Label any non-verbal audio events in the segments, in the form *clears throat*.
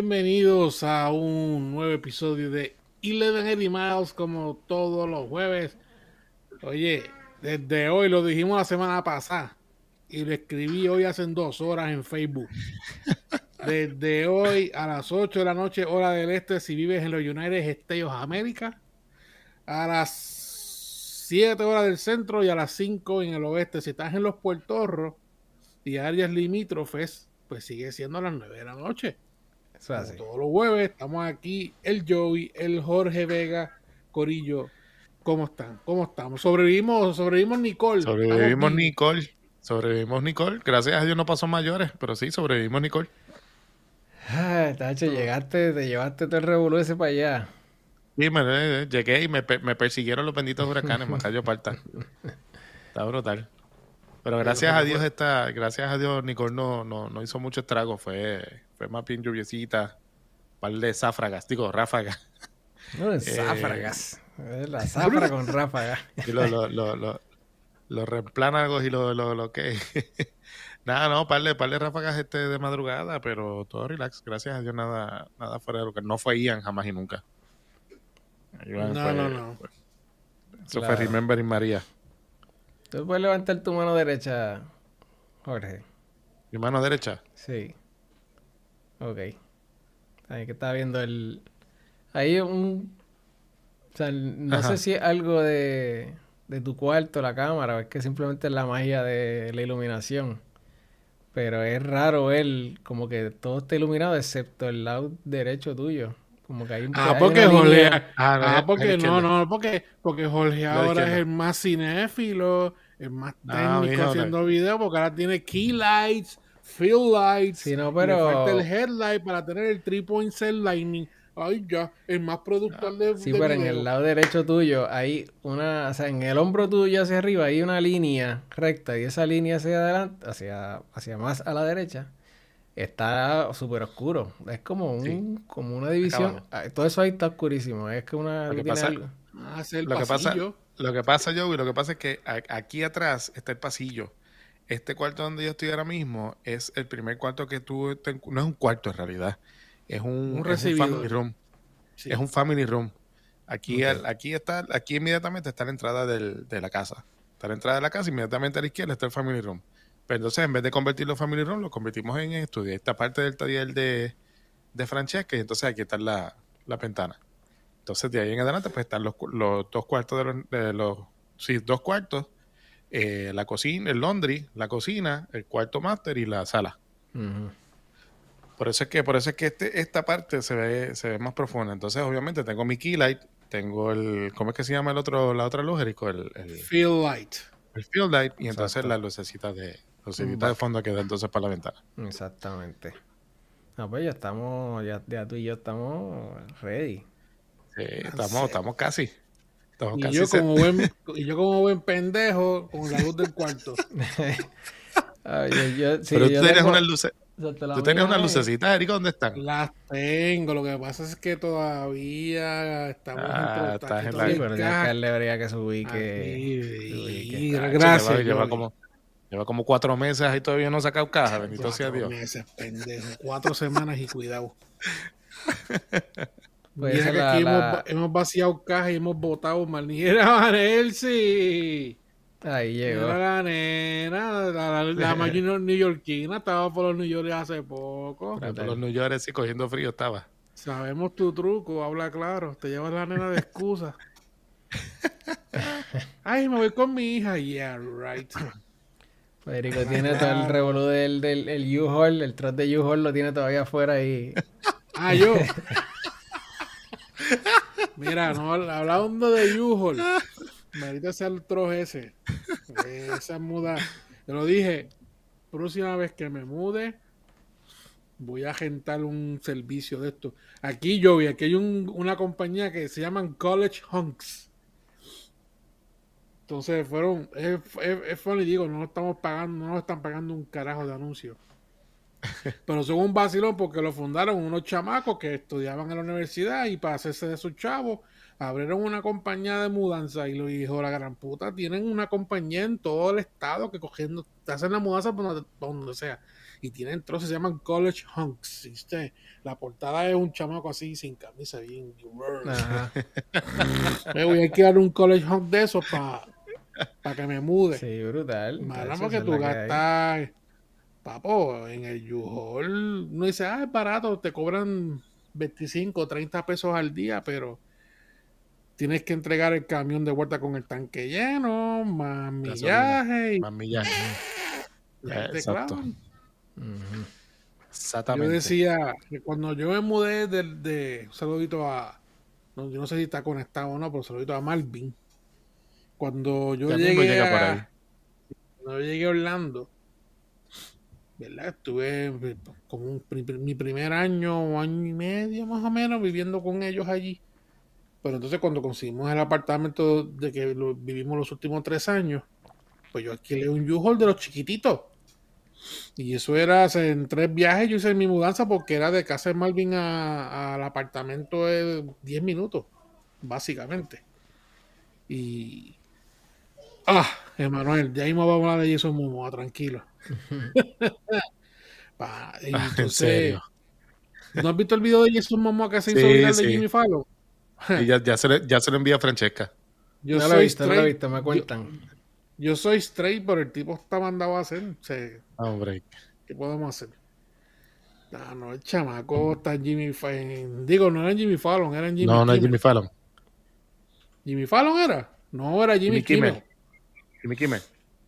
Bienvenidos a un nuevo episodio de Eleven Eddie Miles como todos los jueves. Oye, desde hoy lo dijimos la semana pasada y lo escribí hoy hace dos horas en Facebook. *laughs* Desde hoy a las 8 de la noche, hora del este, si vives en los United States of America, a las 7 horas del centro y a las 5 en el oeste, si estás en los Puertorros y áreas limítrofes, pues sigue siendo a las 9 de la noche. Todos los jueves estamos aquí, el Joey, el Jorge Vega, Corillo. ¿Cómo están? ¿Cómo estamos? Sobrevivimos, sobrevivimos Nicole. Sobrevivimos Nicole. Sobrevivimos Nicole. Gracias a Dios no pasó mayores, pero sí, sobrevivimos Nicole. Ah, Tacho, llegaste, te llevaste todo el revolú ese para allá. Sí, me, eh, llegué y me, persiguieron los benditos huracanes, me cayó parta. Está brutal. Pero gracias a Dios esta, gracias a Dios Nicole no, no, hizo mucho estrago, fue, fue más bien lluviecita, par de záfragas, digo ráfagas. No, de *laughs* záfragas. la *laughs* záfraga con ráfagas. Y los lo, lo, lo, lo reemplánagos y lo, lo, lo que *laughs* Nada, no, par de, par de ráfagas este de madrugada, pero todo relax. Gracias a Dios, nada, nada fuera de lo que no fue Ian jamás y nunca. no, no, no. Eso fue Remember María. ¿Tú puedes levantar tu mano derecha, Jorge? ¿Mi mano derecha? Sí. Ok. Ahí que estaba viendo el... Hay un... O sea, no sé si es algo de, de tu cuarto, la cámara, o es que simplemente es la magia de la iluminación. Pero es raro ver como que todo está iluminado excepto el lado derecho tuyo. Como que hay un Ah, porque Jorge. Ah, ah porque no, no, porque, porque Jorge ahora es el más cinéfilo, el más técnico haciendo videos, porque ahora tiene key lights, fill lights. Sí, no, pero. Le falta el headlight para tener el 3.0 set lightning ay, ya, el más productor de. Sí, pero en el lado derecho tuyo hay una. O sea, en el hombro tuyo hacia arriba hay una línea recta y esa línea hacia adelante, hacia, hacia más a la derecha, está súper oscuro. Es como un como una división. Ah, todo eso ahí está oscurísimo. Es que una. Lo que pasa, ah, lo, que pasa, lo que pasa, Joey, lo que pasa es que aquí atrás está el pasillo. Este cuarto donde yo estoy ahora mismo es el primer cuarto que tú... No es un cuarto en realidad es un, family room. Es un family room. Aquí, aquí está, aquí inmediatamente está la entrada de la casa. Está la entrada de la casa, inmediatamente a la izquierda está el family room. Pero entonces, en vez de convertirlo en family room, lo convertimos en estudio. Esta parte del taller de, de Francesca, y entonces aquí está la, la ventana. Entonces, de ahí en adelante, pues están los, dos cuartos de los, sí, dos cuartos, eh, la cocina, el laundry, la cocina, el cuarto máster y la sala. Por eso es que, por eso es que este, esta parte se ve, se ve más profunda. Entonces, obviamente, tengo mi key light, tengo el, ¿cómo es que se llama el otro, la otra luz, Erico? El, el field light. El field light, y entonces la lucecita de, lucecita de fondo que da entonces para la ventana. Exactamente. No, pues ya estamos, ya, tú y yo estamos ready. Sí, estamos, estamos casi. Y, yo como buen, *laughs* y yo como buen pendejo con la luz del cuarto. *laughs* Pero tú tienes una luz ¿Tú tienes una lucecita, Eric? ¿Dónde están? Las tengo. Lo que pasa es que todavía estamos ah, en estás en la pero ya que él debería que se ubique. Gracias. Lleva, como, lleva como cuatro meses y todavía no ha sacado caja. Bendito sea Dios. meses, pendejo. Cuatro semanas y cuidado. *laughs* Pues que aquí hemos, hemos, vaciado caja y hemos botado manera *laughs* sí. Ahí llegó. la nena, la, la, *laughs* máquina neoyorquina estaba por los New York hace poco. por los New York sí cogiendo frío estaba. Sabemos tu truco, habla claro. Te llevas la nena de excusa. *laughs* Ay, me voy con mi hija. Yeah, right. Federico tiene todo el revolú del, del U-Haul, el trot de U-Haul lo tiene todavía afuera ahí. ah, yo. Mira, no, hablando de U-Haul. Maldita sea el troje ese. Esa muda. Te lo dije. Próxima vez que me mude, voy a agentar un servicio de esto. Aquí yo vi, aquí hay una compañía que se llaman College Hunks. Entonces fueron, es, es, funny, digo, no estamos pagando, no nos están pagando un carajo de anuncio. *laughs* Pero son un vacilón porque lo fundaron unos chamacos que estudiaban en la universidad y para hacerse de sus chavos abrieron una compañía de mudanza y lo dijo la gran puta, tienen una compañía en todo el estado que cogiendo, te hacen la mudanza por donde, sea. Y tienen trozos, se llaman College Hunks. ¿viste? La portada es un chamaco así sin camisa, bien. me *laughs* voy a alquilar un College Hunk de esos para que me mude. Sí, brutal. Más porque tú gastas, papo, en el U-Haul, no dice, ah, es barato, te cobran 25, 30 pesos al día, pero tienes que entregar el camión de vuelta con el tanque lleno, más millaje. Y... Más millaje. Exacto. Exactamente. Yo decía que cuando yo me mudé de, de un saludito a. No, yo no sé si está conectado o no, pero un saludito a Malvin. Cuando yo llegué. A, cuando yo llegué a Orlando, ¿verdad? Estuve como mi primer año, año y medio más o menos, viviendo con ellos allí. Pero entonces cuando conseguimos el apartamento de que vivimos los últimos tres años, pues yo alquilé un U-Haul de los chiquititos. Y eso era en tres viajes, yo hice mi mudanza porque era de casa de Malvin al apartamento de 10 minutos, básicamente. Y... Ah, Emanuel, ya mismo vamos a hablar de Jason Momoa, tranquilo. *laughs* ¿En serio? ¿No has visto el video de Jason Momoa que se hizo sí, de Jimmy Fallon? Y ya, ya, se le, ya se lo envía a Francesca. Yo no soy visto, straight, no lo visto, me cuentan. Yo, soy straight, pero el tipo está mandado a hacer. Hombre. ¿Qué podemos hacer? No, no, el chamaco está Jimmy Fallon. Digo, no era Jimmy Fallon, era Jimmy No, no es Jimmy Fallon. ¿Jimmy Fallon era? No, era Jimmy, Kimmel. Jimmy Kimmel.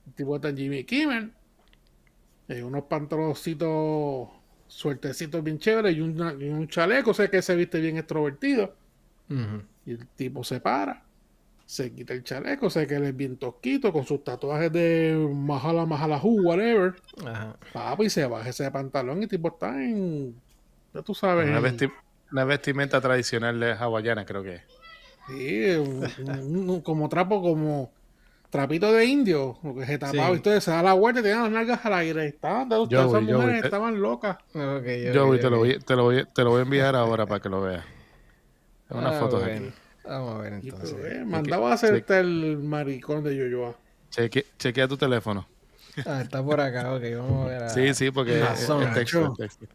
El tipo está Jimmy Kimmel. Eh, unos pantaloncitos suertecitos bien chéveres y, un chaleco, sé que se viste bien extrovertido. Y el tipo se para, se quita el chaleco, sé que él es bien tosquito, con sus tatuajes de Mahala Mahalahu, whatever. Ajá. y se baja ese pantalón y el tipo está en. Ya tú sabes. Una, vestimenta tradicional de hawaiana, creo que es. Sí, como trapo, como trapito de indio, porque se tapaba y todo, se da la vuelta y tenía las nalgas al aire. Estaban, esas mujeres estaban locas. yo, te, lo voy, te, lo voy, te lo voy a enviar ahora para que lo veas. Una ah, foto de aquí. Vamos a ver entonces. Eh, mandaba a hacerte el maricón de Yoyoa. Cheque, chequea tu teléfono. Ah, está por acá, ok, vamos a ver. A... Sí, sí, porque Jason, es texto. texto.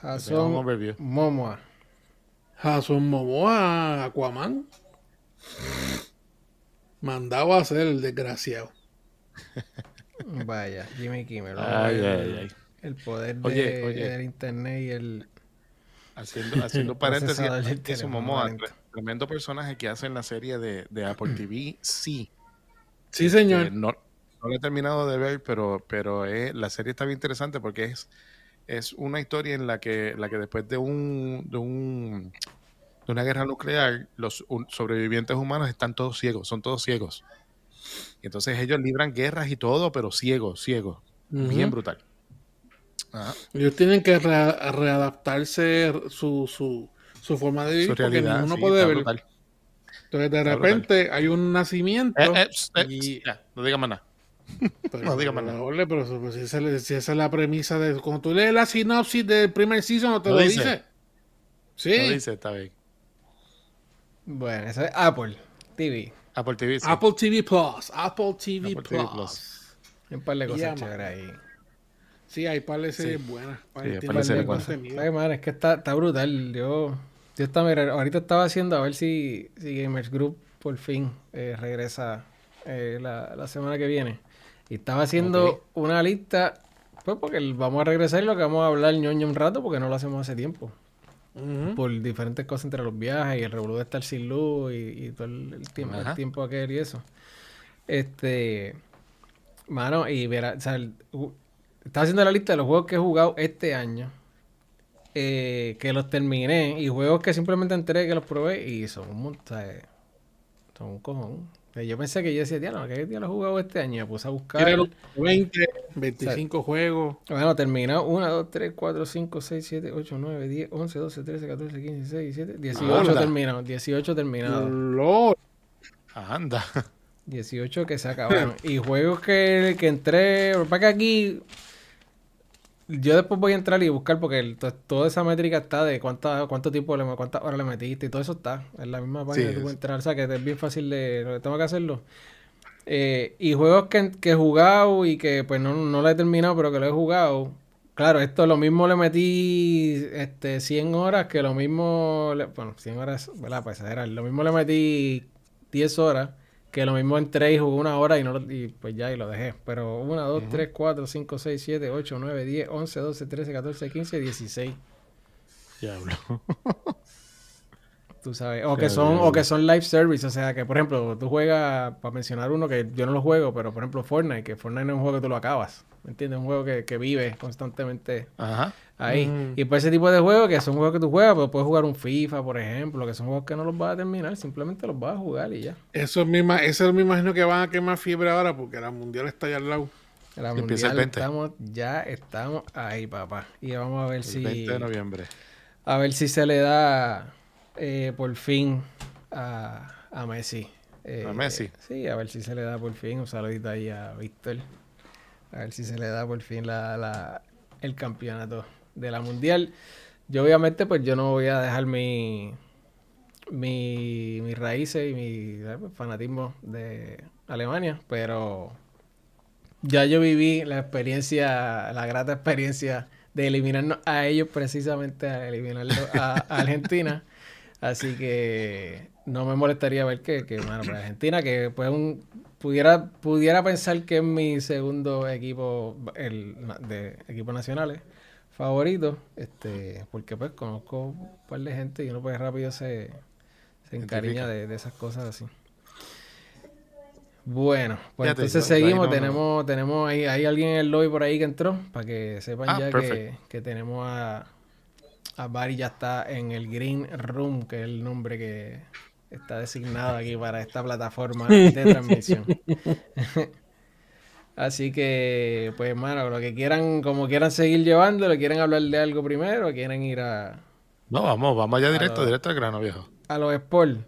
Jason Momoa. Jason Momoa, Aquaman. Mandaba a hacer el desgraciado. *laughs* Vaya, Jimmy Kimmel. Ay, ay, ay. El poder de, oye, del internet y el Haciendo, *laughs* haciendo paréntesis, es Momoa, tremendo personaje que hace en la serie de, de Apple TV, sí. Sí, señor. no, no lo he terminado de ver, pero, pero la serie está bien interesante porque es, es una historia en la que, la que después de un, de un de una guerra nuclear, los sobrevivientes humanos están todos ciegos, son todos ciegos. Y entonces ellos libran guerras y todo, pero ciegos, ciegos. Bien brutal. Ellos tienen que readaptarse su, su, su, forma de vivir porque ninguno puede ver. Entonces de repente hay un nacimiento. Eh, eh, y... no digas más nada. no digas más nada. Pero pues, si, esa, es la premisa de. Cuando tú lees la sinopsis del primer season, no te lo, dice. Sí. Lo dice, está bien. Bueno, eso es Apple TV. Apple TV. Apple TV Plus. Apple TV Plus. TV Plus. Un par de cosas chéveres ahí. Sí, hay par de series buenas. Sí, Ay, man, es que está, está brutal. Yo, yo estaba, ahorita estaba haciendo a ver si, si Gamers Group por fin eh, regresa eh, la, la, semana que viene. Y estaba haciendo una lista, pues porque vamos a regresar y lo que vamos a hablar ñoño un rato porque no lo hacemos hace tiempo. Por diferentes cosas entre los viajes y el revolú de estar sin luz y, todo el, tiempo, el tiempo aquel y eso. Este, mano, y verá, o sea, estaba haciendo la lista de los juegos que he jugado este año. Eh, que los terminé. Y juegos que simplemente entré que los probé. Y son un montón. Son un cojón. Yo pensé que yo decía, no, ¿qué día los he jugado este año? Me puse a buscar. 20, 25 juegos. Bueno, terminó 1, 2, 3, 4, 5, 6, 7, 8, 9, 10, 11, 12, 13, 14, 15, 16, 17, 18 terminó. 18 terminado. Lord. Anda. 18 que se acabaron. y juegos que, que entré. Para que aquí yo después voy a entrar y buscar porque toda esa métrica está de cuánta, cuánto tiempo, le, cuántas horas le metiste y todo eso está en la misma página que tú entrar. O sea, que es bien fácil de lo que tengo que hacerlo. Eh, y juegos que, que, he jugado y que pues no, no lo he terminado, pero que lo he jugado. Claro, esto lo mismo le metí este 100 horas que lo mismo, bueno, 100 horas, ¿verdad? Pues era, lo mismo le metí 10 horas que lo mismo entré y jugué una hora y, no, y pues ya y lo dejé. Pero 1, 2, 3, 4, 5, 6, 7, 8, 9, 10, 11, 12, 13, 14, 15, 16. Diablo. Tú sabes. O que son, o que son live service. O sea que, por ejemplo, tú juegas, para mencionar uno que yo no lo juego, pero por ejemplo Fortnite, que Fortnite no es un juego que tú lo acabas. ¿Me entiendes? Un juego que, que vive constantemente ahí. Y por ese tipo de juegos, que son juegos que tú juegas, pues puedes jugar un FIFA, por ejemplo, que son juegos que no los vas a terminar, simplemente los vas a jugar y ya. Eso, misma, eso me imagino que van a quemar fiebre ahora porque la mundial está allá al lado. La mundial estamos, ya estamos ahí, papá. Y vamos a ver si. 20 de noviembre. A ver si se le da eh, por fin a, a Messi. Eh, a Messi. Sí, a ver si se le da por fin. Un saludito ahí a Víctor. A ver si se le da por fin la, la, el campeonato de la mundial. Yo obviamente pues yo no voy a dejar mi, mi mis raíces y mi fanatismo de Alemania, pero ya yo viví la experiencia, la grata experiencia de eliminarnos a ellos precisamente a eliminarlo a, *laughs* Argentina. Así que no me molestaría ver que, que bueno, pues Argentina, que pues un, pudiera, pudiera pensar que es mi segundo equipo el, de equipos nacionales favorito, este, porque pues conozco un par de gente y uno pues rápido se, se encariña de, esas cosas así. Bueno, pues entonces seguimos, tenemos, tenemos ahí, hay alguien en el lobby por ahí que entró, para que sepan ah, ya que, que, tenemos a, a Barry ya está en el Green Room, que es el nombre que está designado aquí para esta plataforma de transmisión. *laughs* Así que, pues, hermano, lo que quieran, como quieran seguir llevando, ¿le quieren hablar de algo primero o quieren ir a. No, vamos, vamos allá directo, directo al grano, viejo. A los Sport.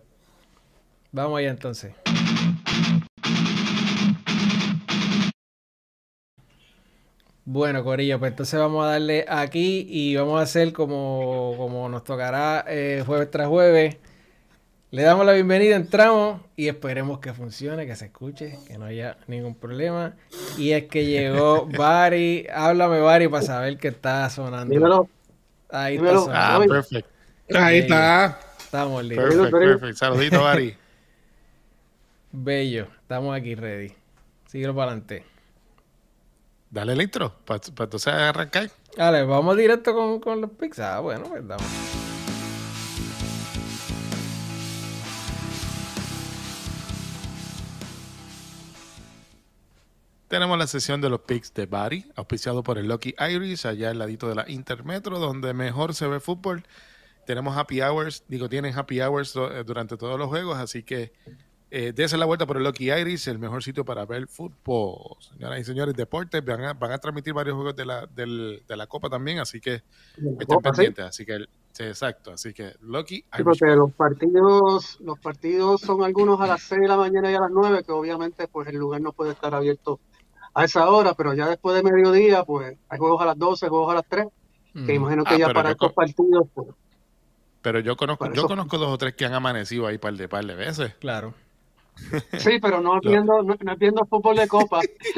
Vamos allá entonces. Bueno, Corillo, pues entonces vamos a darle aquí y vamos a hacer como, como nos tocará eh, jueves tras jueves. Le damos la bienvenida, entramos y esperemos que funcione, que se escuche, que no haya ningún problema. Y es que llegó *laughs* Bari. Háblame, Bari, para saber que está sonando. Dímelo. Ahí está sonando. Ah, perfecto. Ahí está. Estamos listos. Perfecto, perfecto. Saludito, Bari. Bello. Estamos aquí ready. Síguelo para adelante. Dale el intro, para pa entonces arrancar. Dale, vamos directo con, con los pics. Ah, bueno, pues damos. Tenemos la sesión de los picks de Bari, auspiciado por el Lucky Irish, allá al ladito de la Intermetro, donde mejor se ve fútbol. Tenemos happy hours, digo, tienen happy hours eh, durante todos los juegos, así que eh, dése la vuelta por el Lucky Irish, el mejor sitio para ver fútbol. Señoras y señores, deportes, van a, van a transmitir varios juegos de la, del, de la Copa también, así que estén pendientes. Así que, exacto, así que Lucky Irish. porque los partidos, los partidos son algunos a las 6 de la mañana y a las 9, que obviamente pues el lugar no puede estar abierto a esa hora, pero ya después de mediodía, pues hay juegos a las 12, juegos a las 3, que imagino que ah, ya para estos partidos, pues, Pero yo conozco, yo conozco dos o tres que han amanecido ahí par de par de veces. Claro. Sí, pero no viendo, no, no viendo fútbol de copa. *laughs*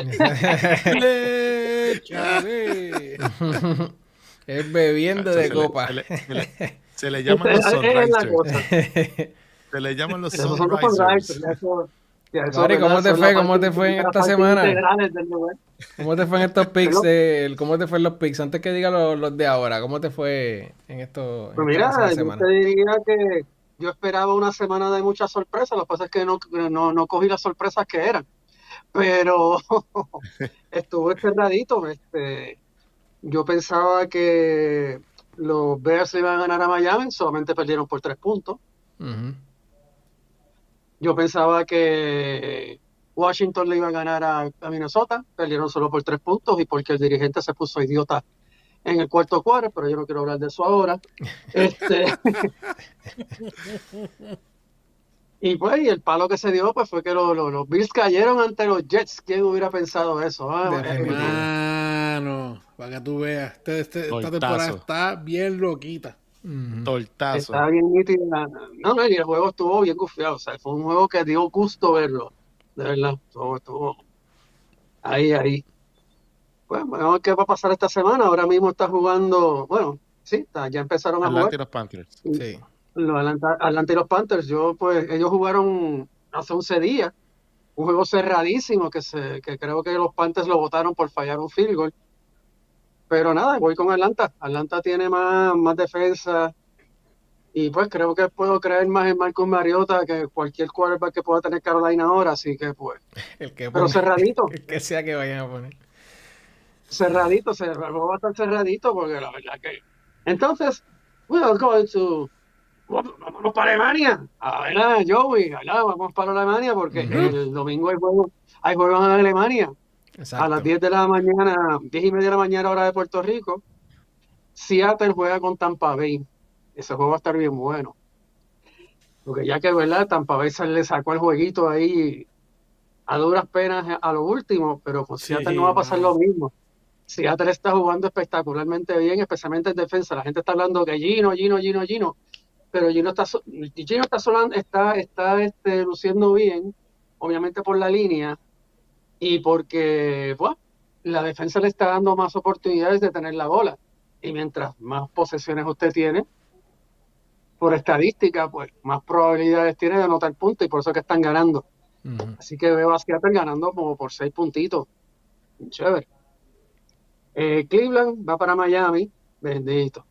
es bebiendo de copa. *laughs* Se le, llaman los sunrisers. Se le llaman los sunrisers. ¿cómo te fue? ¿Cómo te fue en esta semana? ¿Cómo te fue en estos picks? ¿Cómo te fue en los picks? Antes que diga los, de ahora, ¿cómo te fue en estos Pues mira, yo te diría que yo esperaba una semana de muchas sorpresas, lo que pasa es que no, no, cogí las sorpresas que eran. Pero *laughs* estuvo cerradito. Este, yo pensaba que los Bears iban a ganar a Miami, solamente perdieron por tres puntos. Yo pensaba que Washington le iba a ganar a, Minnesota, perdieron solo por tres puntos y porque el dirigente se puso idiota en el cuarto cuadro, pero yo no quiero hablar de eso ahora. Este, *laughs* Y pues, y el palo que se dio, pues fue que los Bills cayeron ante los Jets. ¿Quién hubiera pensado eso? Ah, no, para que tú veas. Este, este, esta temporada está bien loquita. Tortazo. Está bien nítida. No, no, y el juego estuvo bien confiado. O sea, fue un juego que dio gusto verlo. De verdad. Estuvo, estuvo ahí, ahí. Pues, bueno, ¿qué va a pasar esta semana? Ahora mismo está jugando, bueno, sí, ya empezaron a jugar. los Panthers. Sí. Los Atlanta, y los Panthers, yo pues ellos jugaron hace 11 días, un juego cerradísimo que se que creo que los Panthers lo votaron por fallar un field goal. Pero nada, voy con Atlanta. Atlanta tiene más, más defensa y pues creo que puedo creer más en Marcus Mariota que cualquier quarterback que pueda tener Carolina ahora, así que pues. El que pero cerradito. *laughs* El que sea que vayan a poner. Cerradito, cerradito, va a estar cerradito porque la verdad que. Entonces, we're going to vamos para Alemania. A ver, Joey, vamos para Alemania porque el domingo hay juegos, hay juegos en Alemania. A las 10 de la mañana, 10 y media de la mañana, hora de Puerto Rico. Seattle juega con Tampa Bay. Ese juego va a estar bien bueno. Porque ya que, ¿verdad? Tampa Bay se le sacó el jueguito ahí a duras penas a lo último, pero con Seattle no va a pasar lo mismo. Seattle está jugando espectacularmente bien, especialmente en defensa. La gente está hablando que Gino, Gino, Gino, Gino pero Gino está, Gino está, está, está este, luciendo bien, obviamente por la línea y porque bueno, la defensa le está dando más oportunidades de tener la bola. Y mientras más posesiones usted tiene, por estadística, pues más probabilidades tiene de anotar puntos y por eso es que están ganando. Así que veo a Seattle ganando como por seis puntitos. Chévere. Eh, Cleveland va para Miami. Bendito.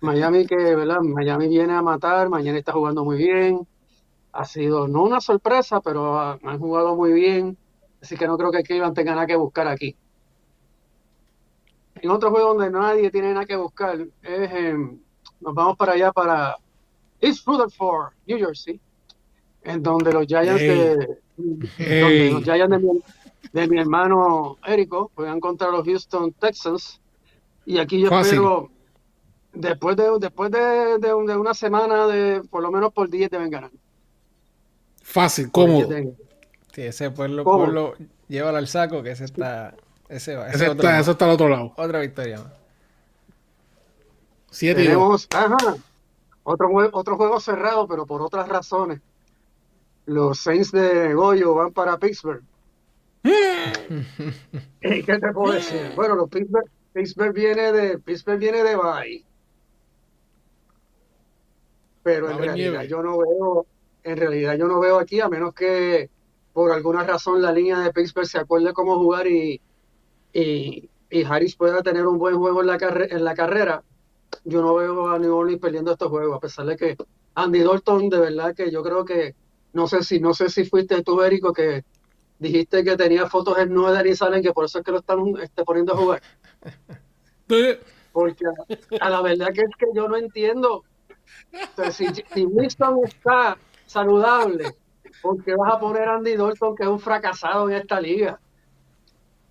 Miami que, ¿verdad? Miami viene a matar, mañana está jugando muy bien. Ha sido no una sorpresa, pero han jugado muy bien. Así que no creo que Cleveland tenga nada que buscar aquí. En otro juego donde nadie tiene nada que buscar es nos vamos para allá para East Rutherford, New Jersey, en donde los Giants de, los Giants de de mi, hermano Érico juegan contra los Houston Texans. Y aquí yo espero Después de, después de, de, una semana de por lo menos por 10 deben ganar. Fácil, cómodo. Sí, ese pueblo, pueblo llévalo al saco, que ese está. Ese, ese, ese está, eso está al otro lado. Otra victoria más. Siete Tenemos, ajá, otro, otro juego cerrado, pero por otras razones. Los Saints de Goyo van para Pittsburgh. ¿Qué te puedo decir? Bueno, los Pittsburgh, Pittsburgh viene de Pittsburgh viene de Bay pero en realidad yo no veo, en realidad yo no veo aquí, a menos que por alguna razón la línea de Pittsburgh se acuerde cómo jugar y, y, Harris pueda tener un buen juego en la, en la carrera, yo no veo a New Orleans perdiendo estos juegos, a pesar de que Andy Dalton, de verdad que yo creo que, no sé si, no sé si fuiste tú, Érico, que dijiste que tenía fotos en Nueva y salen que por eso es que lo están este, poniendo a jugar. *laughs* Porque a la verdad que es que yo no entiendo entonces, si, Winston está saludable, ¿por qué vas a poner a Andy Dalton, que es un fracasado en esta liga?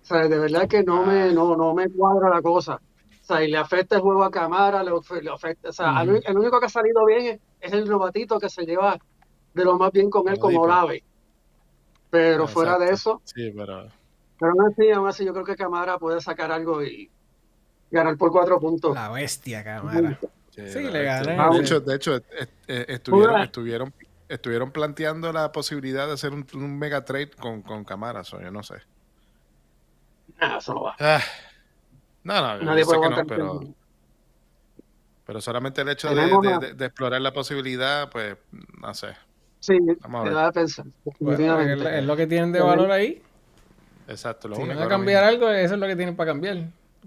O sea, de verdad que no me, no, no me cuadra la cosa. O sea, y le afecta el juego a Camara, le, afecta, o sea, el único que ha salido bien es, el novatito que se lleva de lo más bien con él como Olave. Pero fuera de eso. Sí, pero. Pero aún así, aún así, yo creo que Camara puede sacar algo y ganar por cuatro puntos. La bestia, Camara. Sí, le gané. De hecho, de hecho estuvieron, estuvieron, estuvieron planteando la posibilidad de hacer un, mega trade con, con Camaras, o yo no sé. No, eso no va. Ah, no, no, Nadie sé que no, pero, pero solamente el hecho de, de, explorar la posibilidad, pues, no sé. Sí, Vamos a ver. pensar. es lo que tienen de valor ahí. Exacto. Lo si van a cambiar algo, eso es lo que tienen para cambiar.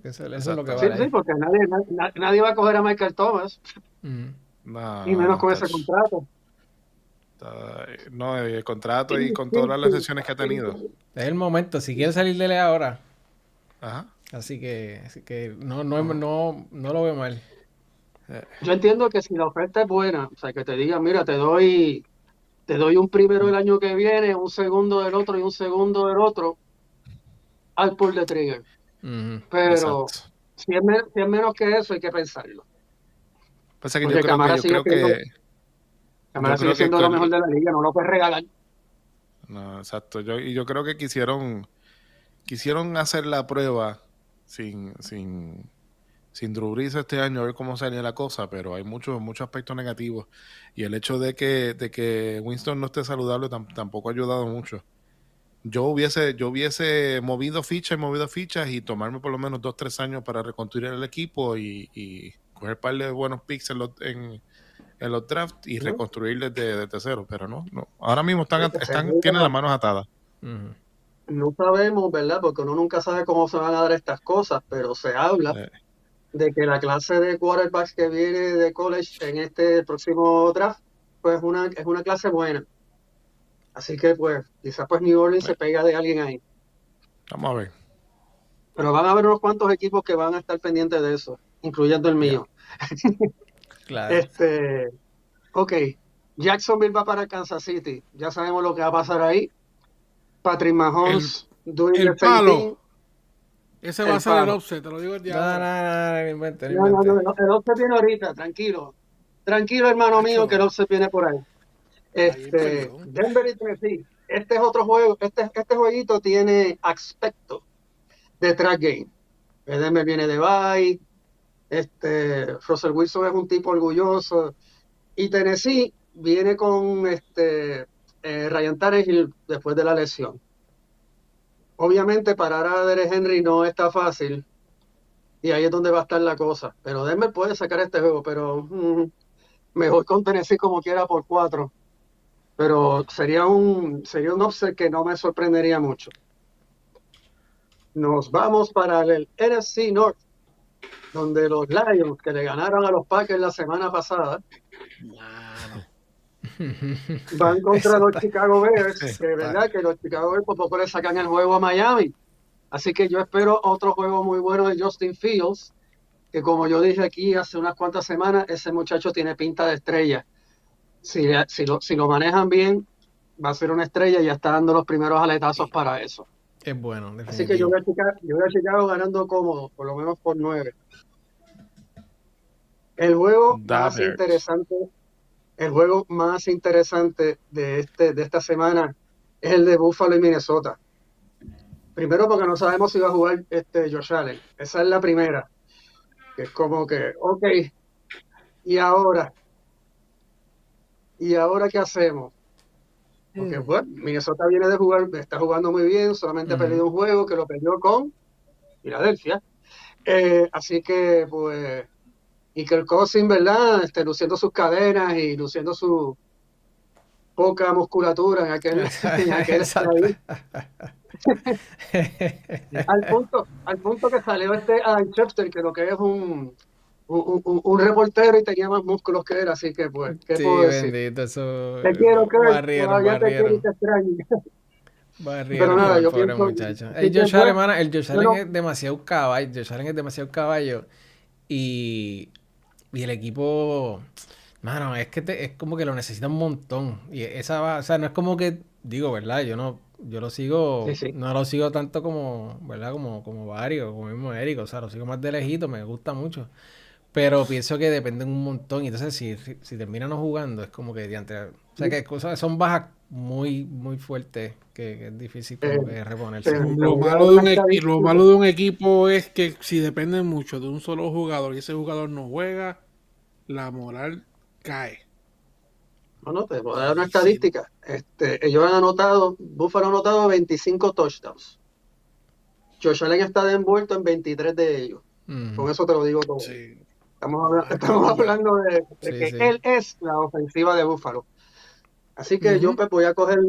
Eso, es lo que va sí, sí, porque nadie, nadie, va a coger a Michael Thomas. Mm. y menos con ese contrato. No, el contrato y con todas las lesiones que ha tenido. Es el momento, si quiere salir de él ahora. Ajá. Así que, así que no, no, no, no lo veo mal. Yo entiendo que si la oferta es buena, o sea, que te digan, mira, te doy, te doy un primero el año que viene, un segundo del otro y un segundo del otro, al pull de trigger. Pero si es, menos que eso, hay que pensarlo. Pasa que yo creo, que, Camara sigue siendo lo mejor de la liga, no lo puedes regalar. No, exacto. Yo, y yo creo que quisieron, quisieron hacer la prueba sin, sin, sin Drew este año a ver cómo salía la cosa, pero hay muchos muchos aspectos negativos. Y el hecho de que, de que Winston no esté saludable tampoco ha ayudado mucho. Yo hubiese, yo hubiese movido fichas y movido fichas y tomarme por lo menos dos, tres años para reconstruir el equipo y, y coger un par de buenos picks en los, en, los drafts y reconstruir desde, cero. Pero no, no. Ahora mismo están, están tienen las manos atadas. No sabemos, ¿verdad? Porque uno nunca sabe cómo se van a dar estas cosas, pero se habla de que la clase de quarterbacks que viene de college en este próximo draft, pues una, es una clase buena. Así que pues, quizás pues New Orleans se pega de alguien ahí. Vamos a ver. Pero van a haber unos cuantos equipos que van a estar pendientes de eso, incluyendo el mío. claro. Este, ok, Jacksonville va para Kansas City. Ya sabemos lo que va a pasar ahí. Patrick Mahomes, el, el palo. Ese va a ser el offset, te lo digo el día. No, no, no, no, no, el offset viene ahorita, tranquilo. Tranquilo, hermano mío, que el offset viene por ahí. Este, Denver y Tennessee. Este es otro juego, este, este jueguito tiene aspecto de track game. Denver viene de bye, este, Russell Wilson es un tipo orgulloso, y Tennessee viene con este eh, Ryan Tannehill después de la lesión. Obviamente parar a Derek Henry no está fácil y ahí es donde va a estar la cosa. Pero Denver puede sacar este juego, pero mm, mejor con Tennessee como quiera por cuatro. Pero sería un sería un offset que no me sorprendería mucho. Nos vamos para el NFC North, donde los Lions que le ganaron a los Packers la semana pasada. *laughs* Van contra los Chicago Bears, que verdad que los Chicago Bears por poco le sacan el juego a Miami. Así que yo espero otro juego muy bueno de Justin Fields, que como yo dije aquí hace unas cuantas semanas, ese muchacho tiene pinta de estrella. Si, si, lo, si lo manejan bien, va a ser una estrella y ya está dando los primeros aletazos para eso. Es bueno. Así que yo voy, a Chicago, yo voy a Chicago ganando cómodo, por lo menos por nueve. El juego más interesante el juego más interesante de, este, de esta semana es el de Buffalo y Minnesota. Primero porque no sabemos si va a jugar este Josh Allen. Esa es la primera. Que es como que, ok, ¿y ahora? ¿Y ahora qué hacemos? Porque bueno, mm. Minnesota viene de jugar, está jugando muy bien, solamente ha perdido un juego que lo perdió con Filadelfia. Eh, así que pues y que el Cousin, ¿verdad? Este, luciendo sus cadenas y luciendo su poca musculatura en aquel, *laughs* en aquel *laughs* al punto al punto que salió este Adam Chester que lo que es un un, un, reportero y tenía más músculos que él, así que pues, ¿qué sí, puedo decir? Bendito, eso... Te quiero, que barrieron, te quiero y te extraño. Barrieron, Pero nada, yo pobre pienso, muchacho. El Josh Allen, el Josh Allen es demasiado caballo, Josh Allen es demasiado caballo y y el equipo, mano, es que te, es como que lo necesita un montón. Y esa va, o sea, no es como que, digo, ¿verdad? Yo no, yo lo sigo, no lo sigo tanto como, ¿verdad? Como, como varios, como mismo Eric, o sea, lo sigo más de lejito, me gusta mucho. Pero pienso que dependen un montón. Y entonces, si, si terminan no jugando, es como que diante, O sea, que cosas son bajas muy, muy fuertes que, es difícil como que reponerse. Lo malo, de un lo malo de un equipo es que si dependen mucho de un solo jugador y ese jugador no juega, la moral cae. Bueno, te voy a dar una estadística. Este, ellos han anotado, Buffalo ha anotado 25 touchdowns. Josh Allen está envuelto en 23 de ellos. Con eso te lo digo todo. Estamos, hablando, de, que él es la ofensiva de Buffalo. Así que yo pues, voy a coger,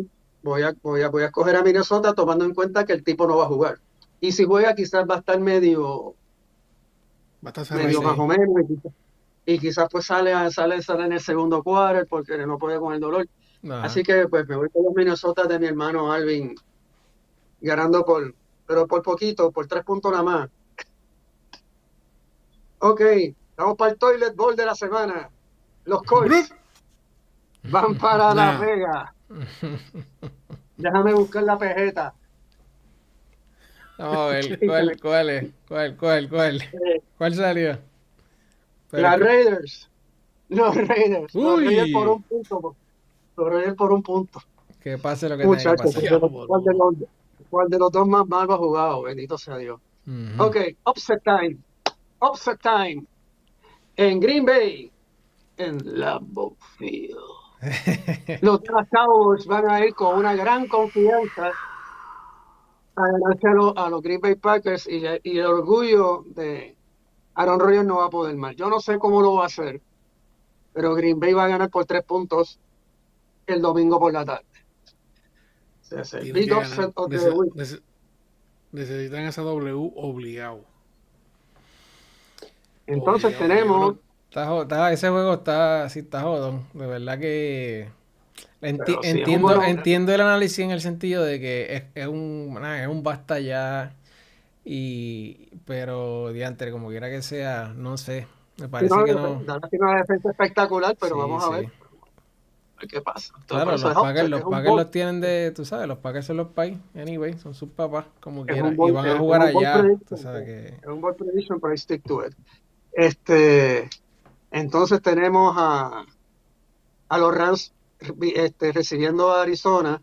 voy a, voy a, voy a coger a Minnesota tomando en cuenta que el tipo no va a jugar. Y si juega, quizás va a estar medio, va a estar medio más o menos y quizás pues sale, sale, sale en el segundo cuarto porque no puede con el dolor. Así que pues me voy con los Minnesota de mi hermano Alvin ganando por, pero por poquito, por tres puntos nada más. Ok, vamos para el toilet bowl de la semana. Los Colts van para La Vega. *laughs* Déjame buscar la pejeta. Vamos a ver, ¿cuál, *laughs* cuál es? ¿Cuál, cuál, cuál? Eh, ¿Cuál salió? Las Raiders. Los Raiders. Los Raiders por un punto. Los Raiders por un punto. Que pase lo que tenga que pasar. ¿cuál, de los, ¿Cuál de los dos más malos ha jugado? Bendito sea Dios. Ok, upset time. Upset time. En Green Bay, en Lambeau Field. *laughs* los Cowboys van a ir con una gran confianza a ganarse a, los, Green Bay Packers y, el orgullo de Aaron Rodgers no va a poder más. Yo no sé cómo lo va a hacer, pero Green Bay va a ganar por tres puntos el domingo por la tarde. necesitan esa W obligado. Entonces tenemos. Ese juego está así, está jodón. De verdad que. entiendo, entiendo el análisis en el sentido de que es, un, es un basta ya. Y, pero, diantre, como quiera que sea, no sé. Me parece que no. una defensa espectacular, pero vamos a ver qué pasa. claro, los Packers, los, los tienen de, tú sabes, los Packers son los pais, anyway, son sus papás, como quieran, y van a jugar allá. Tú sabes que... Es un ball prediction, pero I stick to it. Este, entonces tenemos a, a los Rams este, recibiendo a Arizona.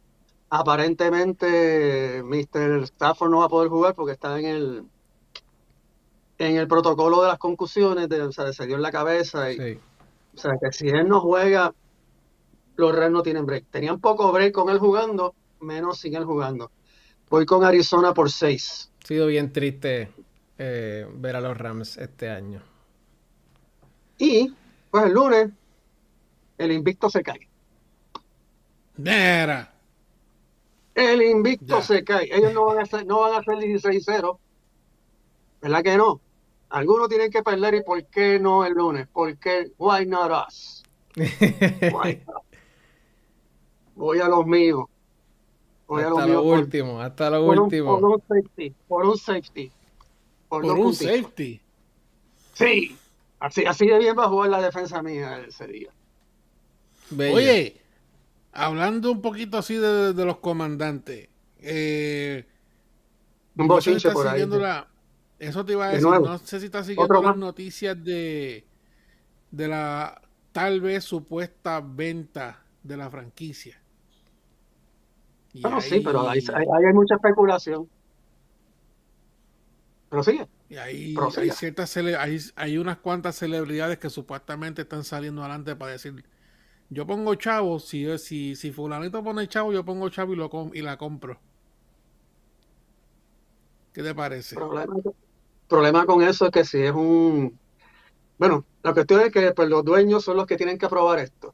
Aparentemente, Mr. Stafford no va a poder jugar porque está en el en el protocolo de las concusiones, de, o sea, se dio en la cabeza. Y, O sea, que si él no juega, los Rams no tienen break. Tenían poco break con él jugando, menos sin él jugando. Voy con Arizona por seis. Ha sido bien triste eh, ver a los Rams este año. Y, pues el lunes, el invicto se cae. Nera. El invicto se cae. Ellos no van a hacer, no van a hacer 16-0. ¿Verdad que no? Algunos tienen que perder y ¿por qué no el lunes? ¿Por qué? Why not us? *laughs* Why not? voy a los míos. Voy hasta a los lo último, hasta lo último. por un safety, por un safety. Por, un safety. Sí, así, así de bien va a jugar la defensa mía ese día. Oye, hablando un poquito así de, los comandantes, eh, un bochinche por ahí. eso te iba a decir, no sé si estás siguiendo las noticias de, de la tal vez supuesta venta de la franquicia. Bueno, sí, pero ahí, hay mucha especulación. Pero sigue. Y ahí hay ciertas hay, hay unas cuantas celebridades que supuestamente están saliendo adelante para decir yo pongo chavo, si, si, si fulanito pone chavo, yo pongo chavo y, lo y la compro. ¿Qué te parece? Problema, problema con eso es que si es un... Bueno, la cuestión es que pues, los dueños son los que tienen que aprobar esto.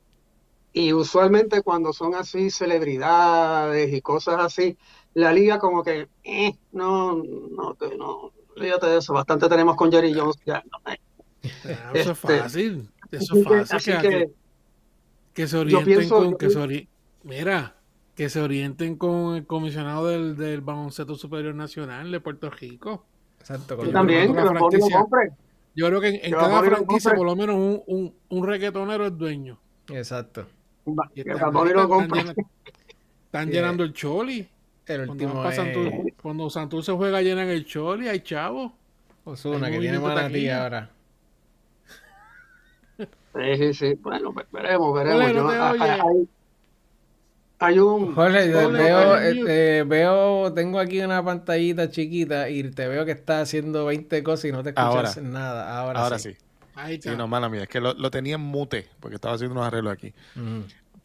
Y usualmente cuando son así celebridades y cosas así, la liga como que, eh, no, no, no, fíjate de eso, bastante tenemos con Jerry Jones ya. No, ah, eso es este, fácil, eso es fácil. Que, que, se orienten con, que se mira, que se orienten con el comisionado del, del baloncesto superior nacional de Puerto Rico. Exacto. Yo también, que lo. Yo creo que en, cada franquicia por lo menos un, un, un reggaetonero es dueño. Exacto. Están, *laughs* llenando el choli. El último cuando, Santur, se juega llenan el choli, hay chavo. Osuna, que tiene manatí ahora. Sí, sí, sí. Bueno, veremos, veremos. hay, un. Jorge, veo, este, veo, tengo aquí una pantallita chiquita y te veo que está haciendo 20 cosas y no te escuchas nada. Ahora, ahora sí. Sí, no, mala mía. Es que lo, tenía en mute porque estaba haciendo unos arreglos aquí.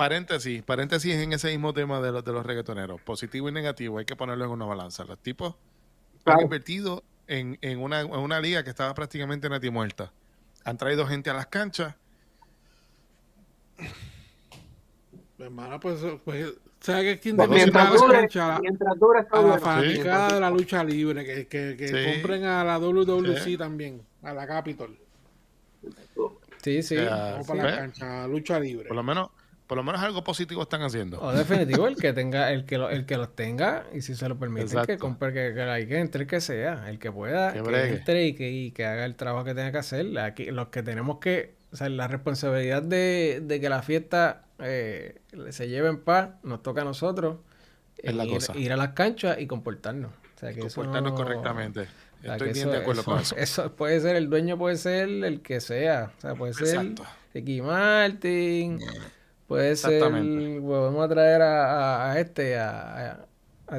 Paréntesis, paréntesis en ese mismo tema de los, de los reggaetoneros. Positivo y negativo, hay que ponerlo en una balanza. Los tipos han invertido en, una, liga que estaba prácticamente nati muerta. Han traído gente a las canchas. Hermano, pues, pues ¿sabes quién mientras a la cancha? Mientras a la fanaticada de la lucha libre, que, que, que compren a la WWC también, a la Capitol. Sí, sí. Vamos para la cancha, lucha libre. Por lo menos, por lo menos algo positivo están haciendo. O definitivo, el que *laughs* tenga, el que, el que los tenga, y si se lo permite, que compre, que, que, que entre, que sea, el que pueda, que, entre y que, y que haga el trabajo que tenga que hacer. Aquí, los que tenemos que, o sea, la responsabilidad de, de que la fiesta eh, se lleve en paz, nos toca a nosotros. Es la ir, cosa. ir a las canchas y comportarnos. O sea, que comportarnos correctamente. Estoy bien de acuerdo con eso. Eso puede ser, el dueño puede ser el que sea. O sea, puede ser Ricky Martin. Puede ser. Podemos traer a, a, este, a,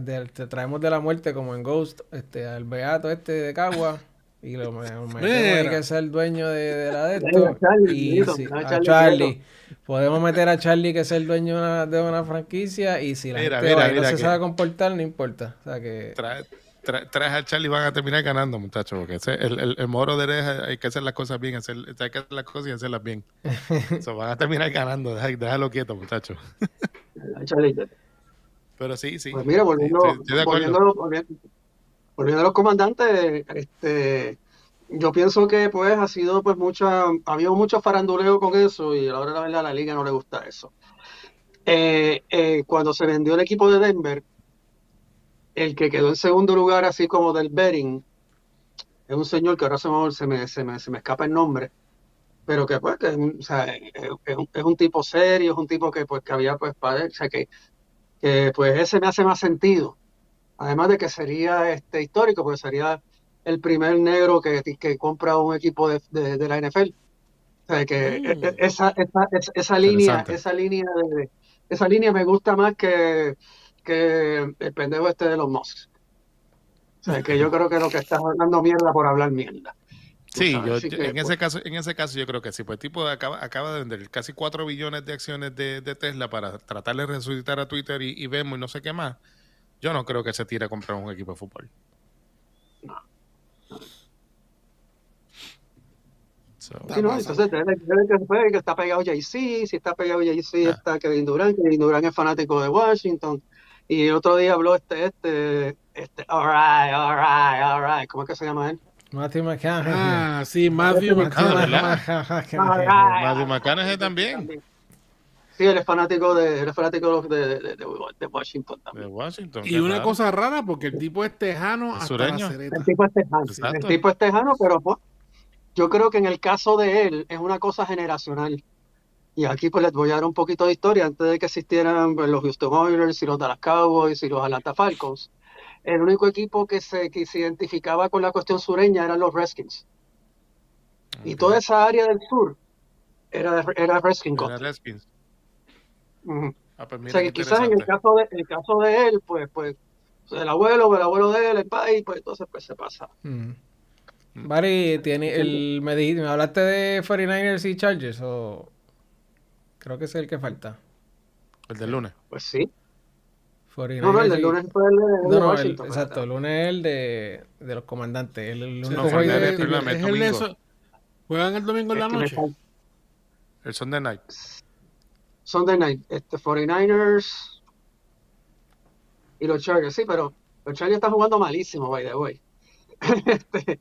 te traemos de la muerte como en Ghost, este, al Beato este de Cagua. Y lo metemos que ser el dueño de, la de esto. y a Charlie. Podemos meter a Charlie que es el dueño de una, franquicia y si la gente no se sabe comportar, no importa. O sea que... traes a Charlie y van a terminar ganando, muchachos, porque el, el, el, moro de hay que hacer las cosas bien, hacer, hay que hacer las cosas y hacerlas bien. *laughs* van a terminar ganando, déjalo quieto, muchachos. Pero sí, sí. Pues mira, volviendo, volviendo, volviendo, a los comandantes, este, yo pienso que pues ha sido pues mucha, ha habido mucho faranduleo con eso y a la hora de la verdad a la liga no le gusta eso. Eh, eh, cuando se vendió el equipo de Denver, el que quedó en segundo lugar así como del betting, es un señor que ahora se me, se me, se me, se me escapa el nombre, pero que pues que es, un, o sea, es, un, es, un, tipo serio, es un tipo que pues que había pues para, o sea, que que pues ese me hace más sentido. Además de que sería este histórico, porque sería el primer negro que, que compra un equipo de, de, la NFL. O sea, que mm. e, e, esa, esa, esa, línea, esa línea de, esa línea me gusta más que, que el pendejo este de los Mosques. O sea, que yo creo que lo que está dando mierda por hablar mierda. Sí, yo, en, ese pues caso, en ese caso yo creo que sí. Pues el tipo acaba, acaba de vender casi 4 billones de acciones de, Tesla para tratar de resucitar a Twitter y, y Vemos y no sé qué más. Yo no creo que se tire a comprar un equipo de fútbol. No. sí, no, entonces que, que está pegado Jay-Z, si está pegado Jay-Z ah. está Kevin Durant, Kevin Durant es fanático de Washington. Y el otro día habló este, este, este, alright, alright, alright, ¿cómo es que se llama él? Matthew McConaughey. Ah, sí, Matthew McConaughey. Matthew McConaughey también. Sí, él es fanático de, él es fanático de, de, de, Washington también. De Washington. Y una cosa rara, porque el tipo es tejano hasta sureño. El tipo es tejano, el tipo es tejano, pero pues, yo creo que en el caso de él es una cosa generacional. Y aquí pues les voy a dar un poquito de historia antes de que existieran pues, los Houston Oilers y los Dallas Cowboys y los Atlanta Falcons el único equipo que se, que se identificaba con la cuestión sureña eran los Redskins. Y toda esa área del sur era, era Redskins. Era Redskins. Ah, pues o sea, que quizás en el caso de, el caso de él, pues, pues, el abuelo, el abuelo de él, el país, pues entonces pues se pasa. Mm. Barry, tiene el, me, dijiste, me hablaste de 49ers y Chargers, o creo que es el que falta. El del lunes. Pues sí. No, no, el lunes fue el de, no, Washington. exacto, el lunes es el de, de los comandantes. El, lunes no, fue el de, el ¿Juegan el domingo en la noche? El Sunday Night. Sunday Night. Este, 49ers y los Chargers. Sí, pero los Chargers están jugando malísimo, by the way. *laughs* este,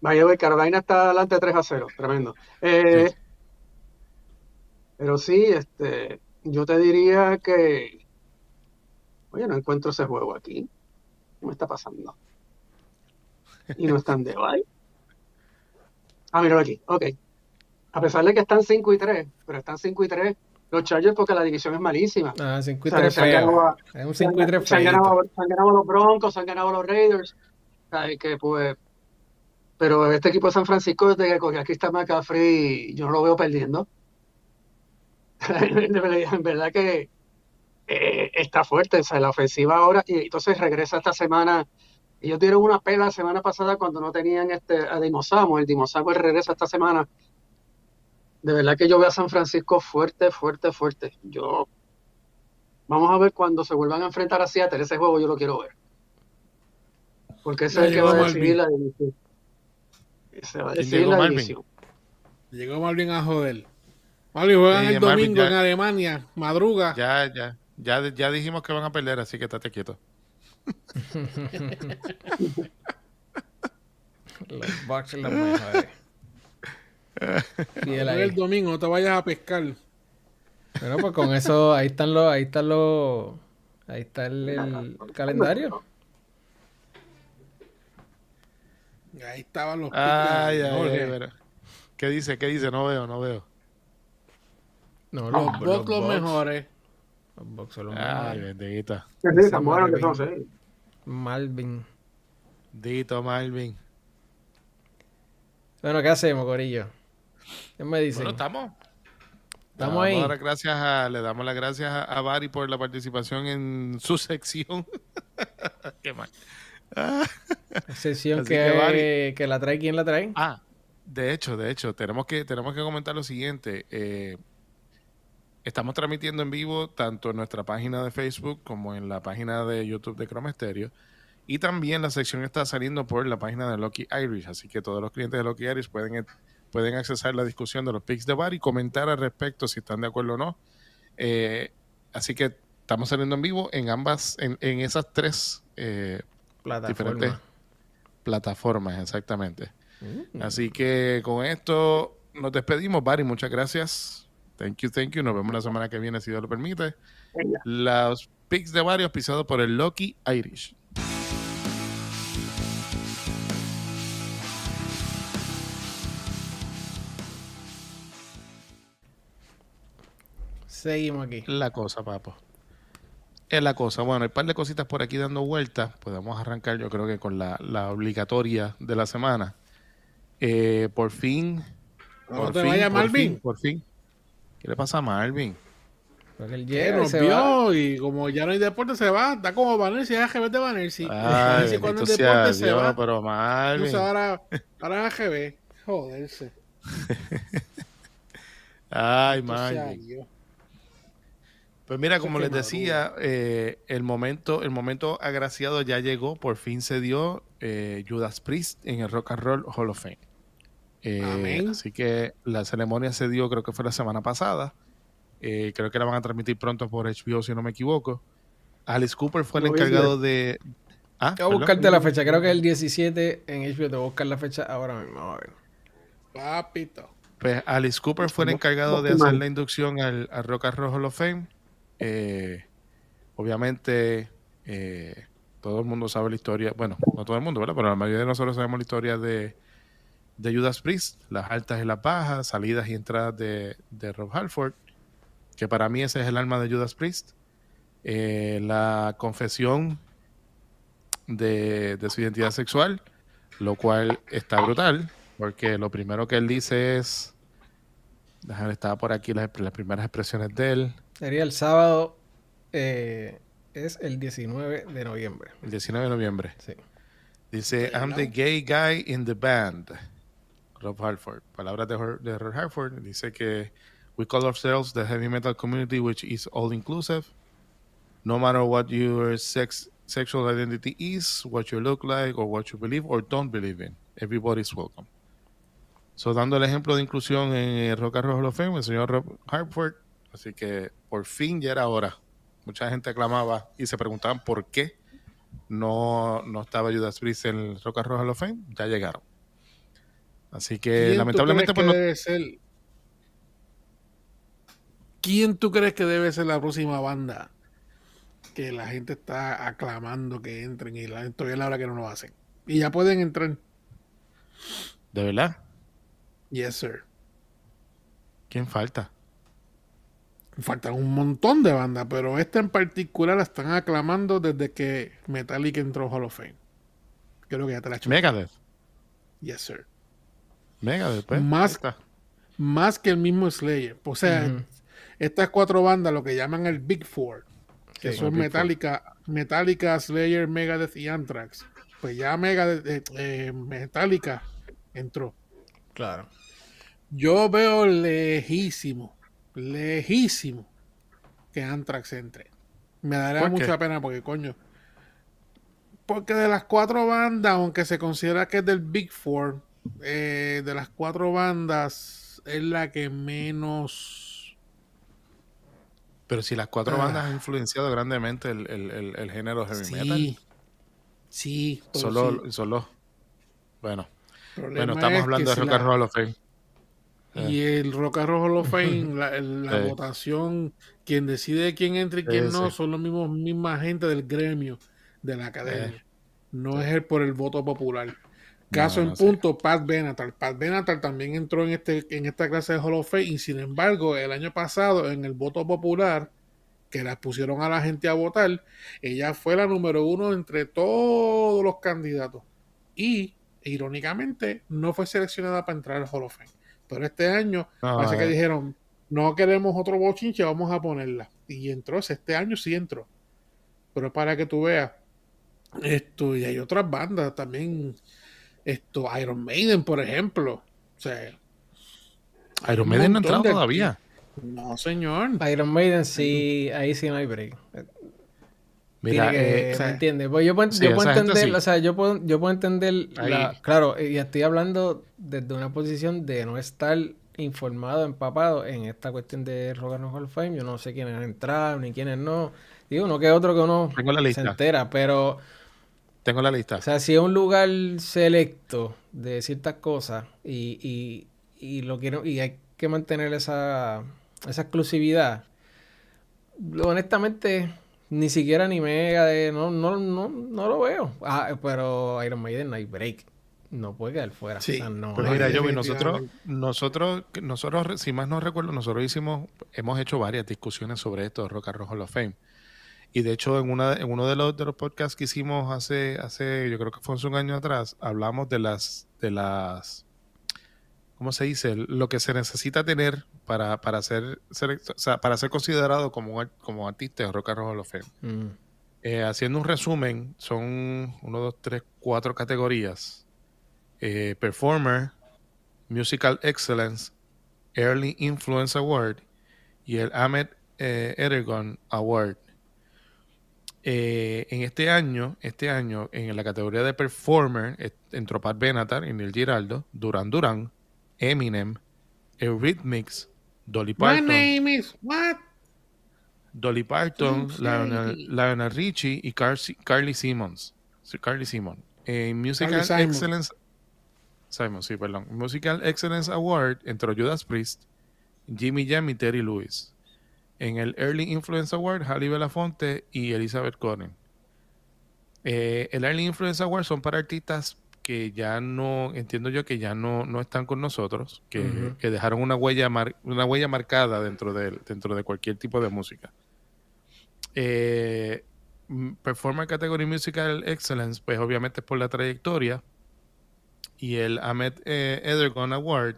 by the way, Carolina está adelante 3 a 0. Tremendo. Eh, Pero sí, este, yo te diría que Oye, no encuentro ese juego aquí. ¿Qué me está pasando? Y no están de bye. Ah, míralo aquí. Ok. A pesar de que están 5 y 3, pero están 5 y 3 los Chargers porque la división es malísima. Ah, 5 y 3 es un 5 y 3 se han, ganado, se han ganado los Broncos, se han ganado los Raiders. O que pues... Pero este equipo de San Francisco, desde que cogió aquí está McCaffrey, yo no lo veo perdiendo. *laughs* en verdad que eh, está fuerte, o sea, la ofensiva ahora, y entonces regresa esta semana. Ellos dieron una pela la semana pasada cuando no tenían este a Dimosamo, el Dimosamo regresa esta semana. De verdad que yo veo a San Francisco fuerte, fuerte, fuerte. Yo vamos a ver cuando se vuelvan a enfrentar a Seattle, ese juego yo lo quiero ver. Porque ese es el que va a decidir la división. Se va a decidir la división. Llegó Malvin a joder. Malvin juegan el domingo en Alemania, madruga. Ya, ya. Ya, ya dijimos que van a perder, así que estate quieto. los Bucks los mejores. el domingo, no te vayas a pescar. Bueno, pues con eso, ahí están los, ahí están los, ahí está el, calendario. Ahí estaban los ay, ay, ¿Qué dice? ¿Qué dice? No veo, no veo. No, los, los, los mejores. Los Bucks son los Ay, bendita. Malvin. Dito Malvin. Bueno, ¿qué hacemos, Corillo? ¿Qué me dicen? Bueno, estamos, Estamos ahí. gracias a, le damos las gracias a, Bari por la participación en su sección. *laughs* Qué mal. Sección que, que, la trae, ¿quién la trae? Ah, de hecho, de hecho, tenemos que, tenemos que comentar lo siguiente. Eh, estamos transmitiendo en vivo tanto en nuestra página de Facebook como en la página de YouTube de Chrome Stereo. Y también la sección está saliendo por la página de Lucky Irish. Así que todos los clientes de Lucky Irish pueden, pueden accesar la discusión de los picks de bar y comentar al respecto si están de acuerdo o no. Eh, así que estamos saliendo en vivo en ambas, en, esas tres eh, diferentes plataformas, exactamente. Mm. Así que con esto nos despedimos, Barry. Muchas gracias. Thank you, thank you. Nos vemos la semana que viene, si Dios lo permite. Los picks de varios pisados por el Lucky Irish. Seguimos aquí. La cosa, papo. Es la cosa. Bueno, hay un par de cositas por aquí dando vueltas. Podemos arrancar, yo creo que con la, la obligatoria de la semana. Eh, por fin. por te fin, Malvin? por fin. ¿Qué le pasa a Malvin? Porque el hielo se va. y como ya no hay deporte se va, está como Vanersi, es AGB de Vanersi. Ay, cuando el deporte se va. Pero Malvin. Entonces ahora, *laughs* ahora es AGB. Joderse. *laughs* Ay, Malvin. Pues mira, como les decía, eh, el momento, el momento agraciado ya llegó, por fin se dio eh, Judas Priest en el Rock and Roll Hall of Fame. Eh, así que la ceremonia se dio, creo que fue la semana pasada. Eh, creo que la van a transmitir pronto por HBO, si no me equivoco. Alice Cooper fue el encargado de. Ah, voy a buscarte la fecha, creo que el 17 en HBO. Te voy a buscar la fecha ahora mismo. A ver. Papito. Pues Alice Cooper fue el encargado de hacer la inducción al, Rock and Roll Hall of Fame. Eh, obviamente, todo el mundo sabe la historia. Bueno, no todo el mundo, ¿verdad? Pero la mayoría de nosotros sabemos la historia de de Judas Priest, las altas y las bajas, salidas y entradas de, Rob Halford, que para mí ese es el alma de Judas Priest. Eh, la confesión de, su identidad sexual, lo cual está brutal, porque lo primero que él dice es, déjame, estaba por aquí las, primeras expresiones de él. Sería el sábado, eh, es el 19 de noviembre. El 19 de noviembre. Sí. Dice, I'm the gay guy in the band. Rob Halford. Palabras de, de Rob Halford. Dice que we call ourselves the heavy metal community, which is all inclusive. No matter what your sex, sexual identity is, what you look like, or what you believe or don't believe in, everybody's welcome. So, dando el ejemplo de inclusión en Rock and Roll of el señor Rob Hartford. Así que por fin ya era hora. Mucha gente aclamaba y se preguntaban por qué no, no estaba Judas Priest en el Rock and Roll of Fame. Ya llegaron. Así que lamentablemente pues debe ser... ¿Quién tú crees que debe ser la próxima banda que la gente está aclamando que entren y la, todavía es la hora que no lo hacen? Y ya pueden entrar. ¿De verdad? Yes, sir. ¿Quién falta? Faltan un montón de bandas, pero esta en particular la están aclamando desde que Metallica entró a Hall of Fame. Creo que ya te la he hecho. Megadeth. Yes, sir. Mega después. Más, más que el mismo Slayer. O sea, estas cuatro bandas, lo que llaman el Big Four, que son Metallica, Metallica, Slayer, Megadeth y Anthrax. Pues ya Megadeth, eh, eh, Metallica entró. Claro. Yo veo lejísimo, lejísimo que Anthrax entre. Me daría mucha pena porque, coño. Porque de las cuatro bandas, aunque se considera que es del Big Four, eh, de las cuatro bandas es la que menos. Pero si las cuatro ah. bandas han influenciado grandemente el, género heavy metal. Sí, solo, solo. Bueno. Bueno, estamos hablando de Rock and Roll of Fame. Y eh. el Rock and Roll of Fame, *laughs* la, votación, quien decide quién entra y quién no, son los mismos misma gente del gremio de la academia. Eh. No es el por el voto popular. Caso en punto, Pat Benatar. Pat Benatar también entró en, este, en esta clase de Hall of Fame y sin embargo el año pasado en el voto popular que la pusieron a la gente a votar, ella fue la número uno entre todos los candidatos y irónicamente no fue seleccionada para entrar al Hall of Fame. Pero este año parece que dijeron, no queremos otro bochinche, vamos a ponerla. Y entró, este año sí entró. Pero para que tú veas, esto, y hay otras bandas también, esto, Iron Maiden, por ejemplo. O sea, Iron Maiden no ha entrado todavía. No, señor. Iron Maiden sí, ahí sí no hay break. Mira, que, eh, ¿me entiendes? Pues yo puedo, yo puedo entender, o sea, yo puedo, yo puedo entender, la, claro, y estoy hablando desde una posición de no estar informado, empapado en esta cuestión de Rock and Hall of Fame. Yo no sé quiénes han entrado ni quiénes no. Digo, no que otro que uno se entera, pero... Tengo la lista. O sea, si es un lugar selecto de ciertas cosas y, y, y lo quiero, y hay que mantener esa, esa exclusividad, honestamente ni siquiera ni mega de no no no no lo veo. Ah, pero Iron Maiden hay break. No puede quedar fuera. Sí pues mira yo nosotros nosotros nosotros si más no recuerdo nosotros hicimos hemos hecho varias discusiones sobre esto de Rock and Roll Hall of Fame y de hecho en una en uno de los de los podcasts que hicimos hace hace yo creo que fue hace un año atrás hablamos de las de las ¿cómo se dice? Lo que se necesita tener para, para, ser, para ser considerado como, como artista de rock and roll of mm. eh, haciendo un resumen, son uno, dos, tres, cuatro categorías. Eh, performer, Musical Excellence, Early Influence Award y el Ahmed eh, Award. En este año, este año, en la categoría de Performer, entró Pat Benatar y Neil Giraldo, Duran Duran, Eminem, Eurythmics, Dolly Parton. My name is what? Dolly Parton, Lionel, Richie y Carly Simmons. Carly Simon. En Musical Excellence. Simon, sí, perdón. Musical Excellence Award entró Judas Priest, Jimmy Jam y Terry Lewis. En el Early Influence Award, Halle Belafonte y Elizabeth Cohen. Eh, el Early Influence Award son para artistas que ya no, entiendo yo que ya no, no están con nosotros, que, dejaron una huella, una huella marcada dentro de, dentro de cualquier tipo de música. Eh, Performer Category Musical Excellence, pues obviamente es por la trayectoria. Y el Ahmed eh, Edergon Award,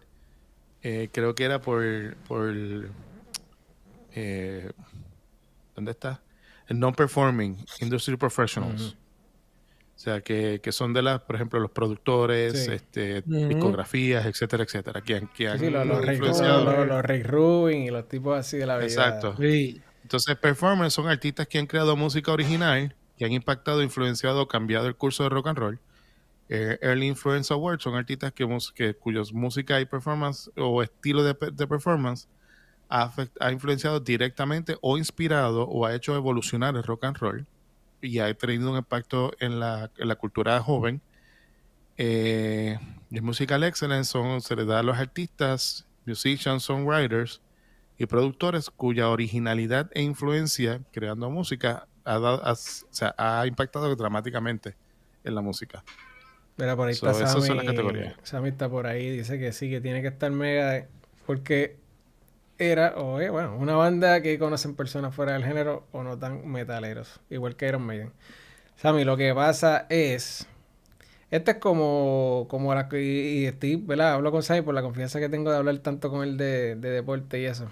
eh, creo que era por, por eh, ¿dónde está? El Non-Performing Industry Professionals. O sea, que, que, son de las, por ejemplo, los productores, este, discografías, etcétera, etcétera. Que, que sí, los, los, los, Rick Rubin y los tipos así de la vida. Exacto. Entonces, performers son artistas que han creado música original, que han impactado, influenciado o cambiado el curso de rock and roll. Eh, Early Influence Awards son artistas que, que cuyos música y performance o estilo de, de performance ha, ha influenciado directamente o inspirado o ha hecho evolucionar el rock and roll y ha tenido un impacto en la, en la cultura joven. Eh, el Musical Excellence son, se le da a los artistas, musicians, songwriters y productores cuya originalidad e influencia creando música ha, ha impactado dramáticamente en la música. Mira, por ahí está Sammy, Sammy está por ahí, dice que sí, que tiene que estar mega, porque era, o es, bueno, una banda que conocen personas fuera del género o no tan metaleros, igual que Iron Maiden. Sammy, lo que pasa es, esta es como, como la que, y estoy, ¿verdad? Hablo con Sammy por la confianza que tengo de hablar tanto con él de, deporte y eso.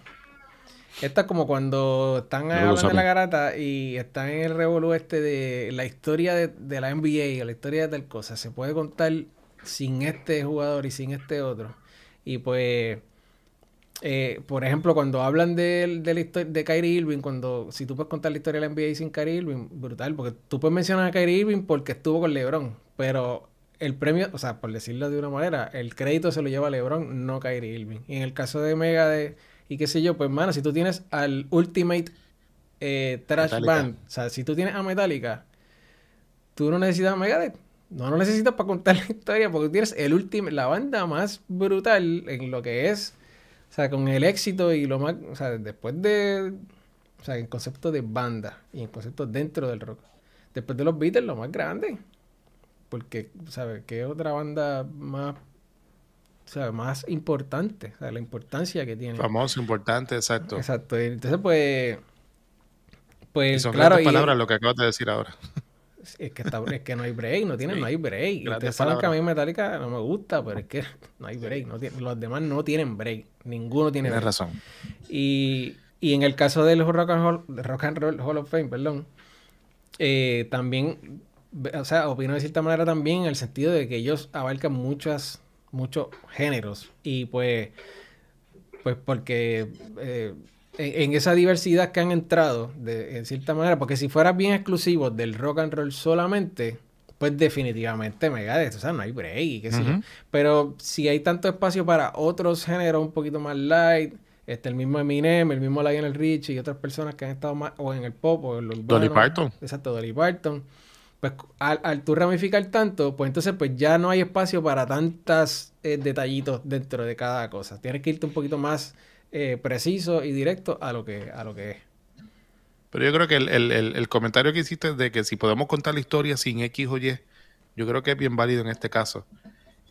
Esta es como cuando están hablando de la garata y están en el revolú este de la historia de, de la NBA o la historia de tal cosa. Se puede contar sin este jugador y sin este otro. Y pues eh, por ejemplo, cuando hablan de, de la historia de Kyrie Irving, cuando si tú puedes contar la historia de la NBA sin Kyrie Irving, brutal, porque tú puedes mencionar a Kyrie Irving porque estuvo con LeBron, pero el premio, o sea, por decirlo de una manera, el crédito se lo lleva LeBron, no Kyrie Irving. Y en el caso de Mega de y qué sé yo, pues mano, si tú tienes al Ultimate eh, Trash Band, o sea, si tú tienes a Metallica, tú no necesitas a Megadeth. No lo necesitas para contar la historia porque tienes el último, la banda más brutal en lo que es o sea, con el éxito y lo más, o sea, después de, o sea, el concepto de banda y el concepto dentro del rock. Después de los Beatles, lo más grande. Porque, ¿sabes? ¿Qué otra banda más, o sea, más importante? O sea, la importancia que tiene. Famoso, importante, exacto. Exacto. Entonces, pues, pues, y son claro. palabras lo que acabas de decir ahora. Es que, está, es que no hay break, no tienen, no hay break. Ustedes saben que a mí Metallica no me gusta, pero es que no hay break. No los demás no tienen break. Ninguno tiene Tienes razón. Y, y, en el caso del Rock and, Roll, Rock and Roll Hall of Fame, perdón, eh, también, o sea, opino de cierta manera también en el sentido de que ellos abarcan muchas, muchos géneros. Y pues, pues porque... Eh, en, esa diversidad que han entrado, de, en cierta manera, porque si fuera bien exclusivo del rock and roll solamente, pues definitivamente Megadeth, o sea, no hay break, qué sé yo. Pero si hay tanto espacio para otros géneros un poquito más light, este, el mismo Eminem, el mismo Lionel Richie y otras personas que han estado más o en el pop o en los Dolly Parton. Exacto, Dolly Parton. Pues al, al tú ramificar tanto, pues entonces pues ya no hay espacio para tantas eh, detallitos dentro de cada cosa. Tienes que irte un poquito más eh, preciso y directo a lo que, a lo que es. Pero yo creo que el, comentario que hiciste de que si podemos contar la historia sin X o Y, yo creo que es bien válido en este caso.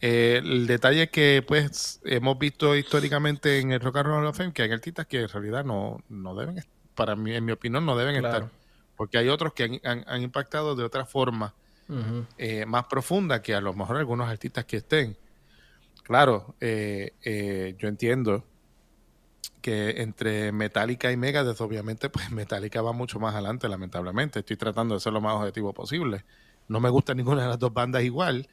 Eh, el detalle que pues hemos visto históricamente en el Rock and Roll of Fame que hay artistas que en realidad no, no deben, para mí, en mi opinión, no deben estar. Porque hay otros que han, impactado de otra forma eh, más profunda que a lo mejor algunos artistas que estén. Claro, yo entiendo que entre Metallica y Megadeth, obviamente, pues *laughs* Metallica va mucho más adelante, lamentablemente. Estoy tratando de ser lo más objetivo posible. No me gusta *laughs* ninguna de las dos bandas igual,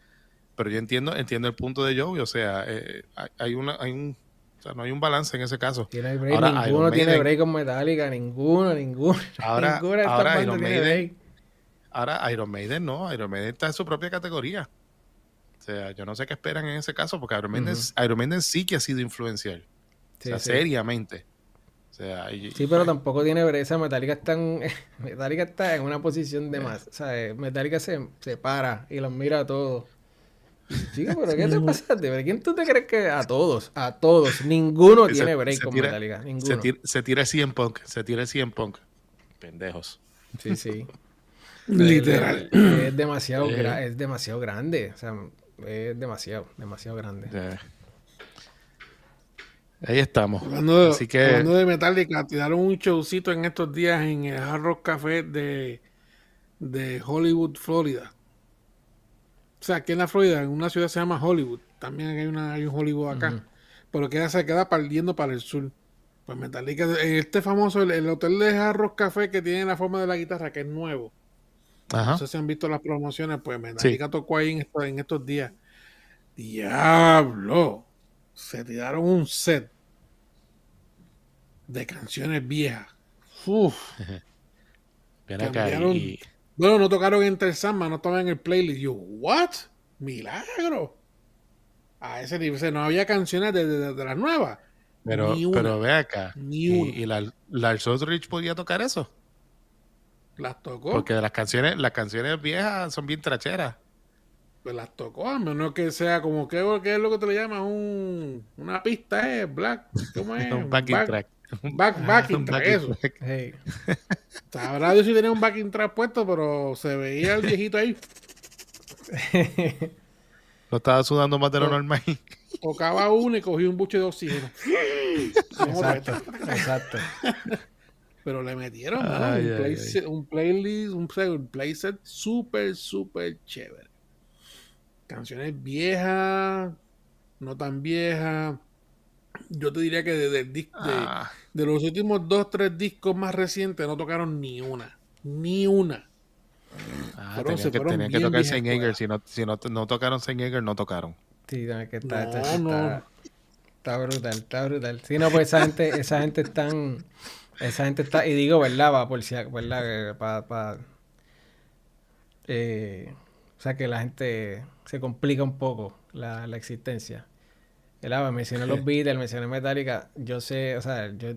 pero yo entiendo, entiendo el punto de Joey. O sea, eh, hay, una, hay un, o sea, no hay un balance en ese caso. Tiene break, ahora, ninguno tiene break con Metallica, ninguno, ninguno. *laughs* Ahora, ahora Iron Maiden, ahora Iron Maiden no, Iron Maiden está en su propia categoría. O sea, yo no sé qué esperan en ese caso, porque Iron Maiden, Iron Maiden sí que ha sido influencial seriamente. sí, pero tampoco tiene brecha. Metallica está en, *laughs* Metallica está en una posición de más. O sea, Metallica se, se para y los mira a todos. Chico, *laughs* pero ¿qué te pasa? ¿De quién tú te crees que a todos? A todos. Ninguno tiene break con Metallica. Ninguno. Se tira, 100 punk. Se tira 100 punk. Pendejos. Sí, sí. *laughs* Literal. Es, demasiado, es demasiado grande. O sea, es demasiado, demasiado grande. Ahí estamos. Hablando, Así que... hablando de Metallica, tiraron un showcito en estos días en el Hard Rock Café de, de Hollywood, Florida. O sea, aquí en la Florida, en una ciudad se llama Hollywood. También hay, una, hay un Hollywood acá. Pero queda, se queda partiendo para el sur. Pues Metallica, este famoso, el, hotel de Hard Rock Café que tiene la forma de la guitarra, que es nuevo. No sé si han visto las promociones, pues Metallica tocó ahí en estos días. Diablo. Se tiraron un set de canciones viejas. Uf. *laughs* Bueno, no tocaron Entre Samba, no en el playlist. Yo, ¿what? Milagro. A ese nivel, no había canciones de, de, las nuevas. Pero, pero ve acá. Ni ¿Y, y la, Lars Rich podía tocar eso? Las tocó. Porque las canciones, las canciones viejas son bien tracheras. Pues las tocó, a menos que sea como, ¿qué, es lo que te le llamas? Un, una pista, ¿eh? Black, ¿cómo es? *laughs* un backing track. Un back, backing track, eso. Hey. Sabrá Dios si tenía un backing track puesto, pero se veía el viejito ahí. *laughs* Lo estaba sudando más de lo normal. Tocaba uno y cogí un buche de oxígeno. exacto, *laughs* exacto. Pero le metieron un, playlist, un, un playset súper, súper chévere. Canciones viejas, no tan viejas yo te diría que de, ah. de, los últimos dos, tres discos más recientes no tocaron ni una. Ni una. Ah, tenían que, tenía que tocar Saint Ager. Si, no, si no, no tocaron Saint Ager, no tocaron. Sí, que está, está, brutal, está brutal. Sí, no, pues esa gente, esa gente están. Esa gente está. Y digo, ¿verdad? Va por si, ¿verdad? Para. eh, o sea, que la gente se complica un poco la, la existencia. Me mencioné los Beatles, mencioné Metallica. Yo sé, o sea, yo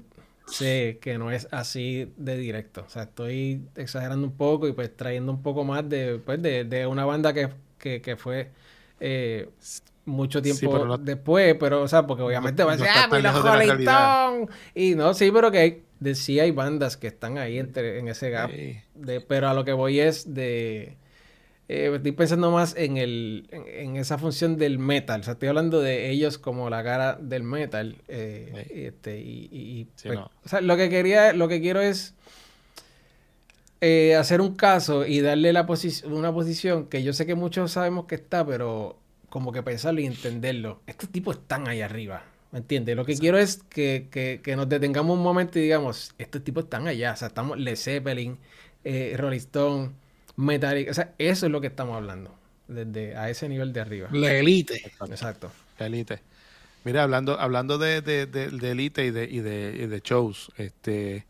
sé que no es así de directo. O sea, estoy exagerando un poco y pues trayendo un poco más de, pues, de, una banda que, fue eh, mucho tiempo después, pero, o sea, porque obviamente va a decir, ah, Y no, sí, pero que de, sí hay bandas que están ahí entre, en ese gap. De, pero a lo que voy es de eh, estoy pensando más en, el, en, esa función del metal. O sea, estoy hablando de ellos como la cara del metal. Eh, este, y, pues, o sea, lo que quería, lo que quiero es eh, hacer un caso y darle la una posición que yo sé que muchos sabemos que está, pero como que pensarlo y entenderlo. Estos tipos están ahí arriba. ¿Me entiendes? Lo que quiero es que, que, nos detengamos un momento y digamos, estos tipos están allá. O sea, estamos Led Zeppelin, eh, Rolling Stone, Metallica. O sea, eso es lo que estamos hablando. Desde a ese nivel de arriba. La élite. Exacto. La élite. Mira, hablando, hablando de, de, de, élite y de, y de, de shows, este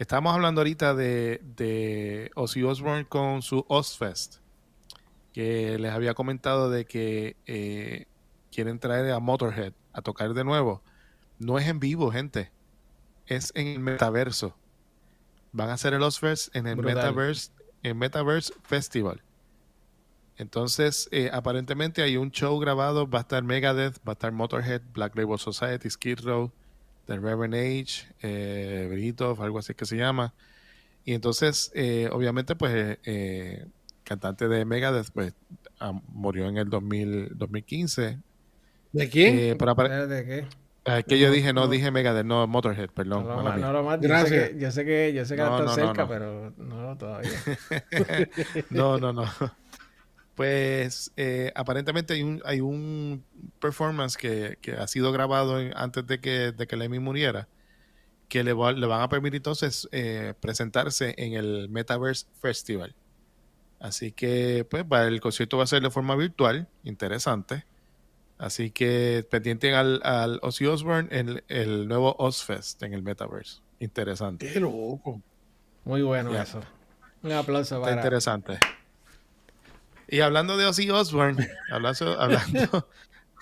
Estamos hablando ahorita de, de Ozzy Osbourne con su Ozfest, que les había comentado de que eh, quieren traer a Motorhead a tocar de nuevo. No es en vivo, gente. Es en el metaverso. Van a hacer el Ozfest en el Metaverse, en Metaverse Festival. Entonces, eh, aparentemente hay un show grabado. Va a estar Megadeth, va a estar Motorhead, Black Label Society, Skid Row, The Reverend Age, eh, Britov, algo así que se llama. Y entonces, eh, obviamente, pues, eh, eh, cantante de Megadeth, pues, ah, murió en el 2000, 2015. ¿De quién? ¿De qué? Es que yo dije, no, dije Megadeth, no Motorhead, perdón. No, no, no, no Gracias. Yo sé que, yo sé que, yo sé que está cerca, pero no todavía. *laughs* no, no, no pues eh, aparentemente hay un, hay un performance que, ha sido grabado antes de que, de que Lemmy muriera, que le, le van a permitir entonces eh, presentarse en el Metaverse Festival. Así que, pues, el concierto va a ser de forma virtual, interesante. Así que pendiente al, al Ozzy Osbourne en el, nuevo Ozfest en el Metaverse. Interesante. Qué loco. Muy bueno eso. Un aplauso para... Está interesante. Y hablando de Ozzy Osbourne, *laughs* hablando, hablando,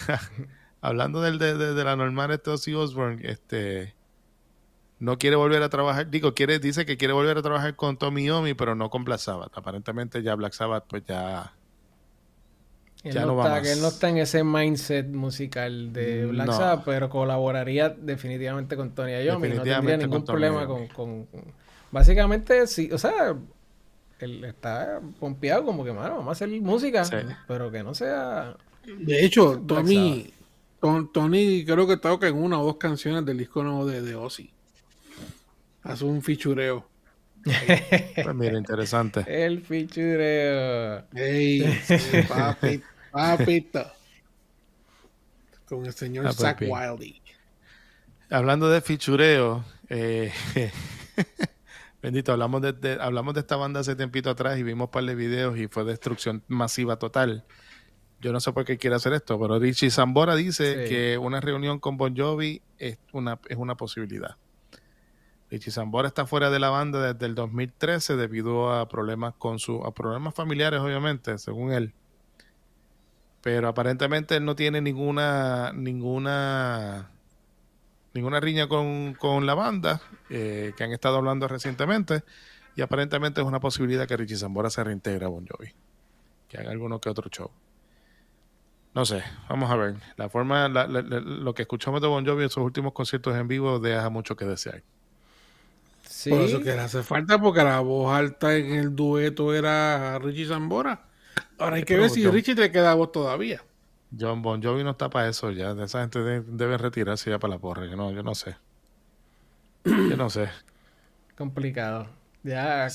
*laughs* hablando del, de, de, la normal este Ozzy Osbourne, este no quiere volver a trabajar, digo, quiere, dice que quiere volver a trabajar con Tommy Yomi, pero no con Black Sabbath. Aparentemente ya Black Sabbath pues ya ya no, está, Que él no está en ese mindset musical de Black Sabbath, pero colaboraría definitivamente con Tony Iommi. No tendría ningún problema con, con, Básicamente, sí, o sea, él está pompeado como que, mano, vamos a hacer música, pero que no sea... De hecho, Tony, Tony creo que toca en una o dos canciones del disco nuevo de, de Ozzy. Hace un fichureo. Pues mira, interesante. *laughs* El fichureo. Ey, *laughs* papi, papito. Con el señor ah, pues Zach Wildy. Hablando de fichureo, eh, *laughs* Bendito, hablamos de, hablamos de esta banda hace tiempito atrás y vimos un par de videos y fue destrucción masiva total. Yo no sé por qué quiere hacer esto, pero Richie Zambora dice que una reunión con Bon Jovi es una, es una posibilidad. Richie Zambora está fuera de la banda desde el 2013 debido a problemas con su, a problemas familiares, obviamente, según él. Pero aparentemente él no tiene ninguna, ninguna ninguna riña con, la banda, eh, que han estado hablando recientemente, y aparentemente es una posibilidad que Richie Zambora se reintegre a Bon Jovi, que haga alguno que otro show. No sé, vamos a ver. La forma, lo que escuchamos de Bon Jovi en sus últimos conciertos en vivo deja mucho que desear. Sí. Por eso que le hace falta, porque la voz alta en el dueto era Richie Zambora. Ahora hay que ver si Richie te queda voz todavía. John Bon Jovi no está para eso ya. Esa gente debe retirarse ya para la porra. Yo no, yo no sé. Yo no sé. *clears throat* Complicado. Ya,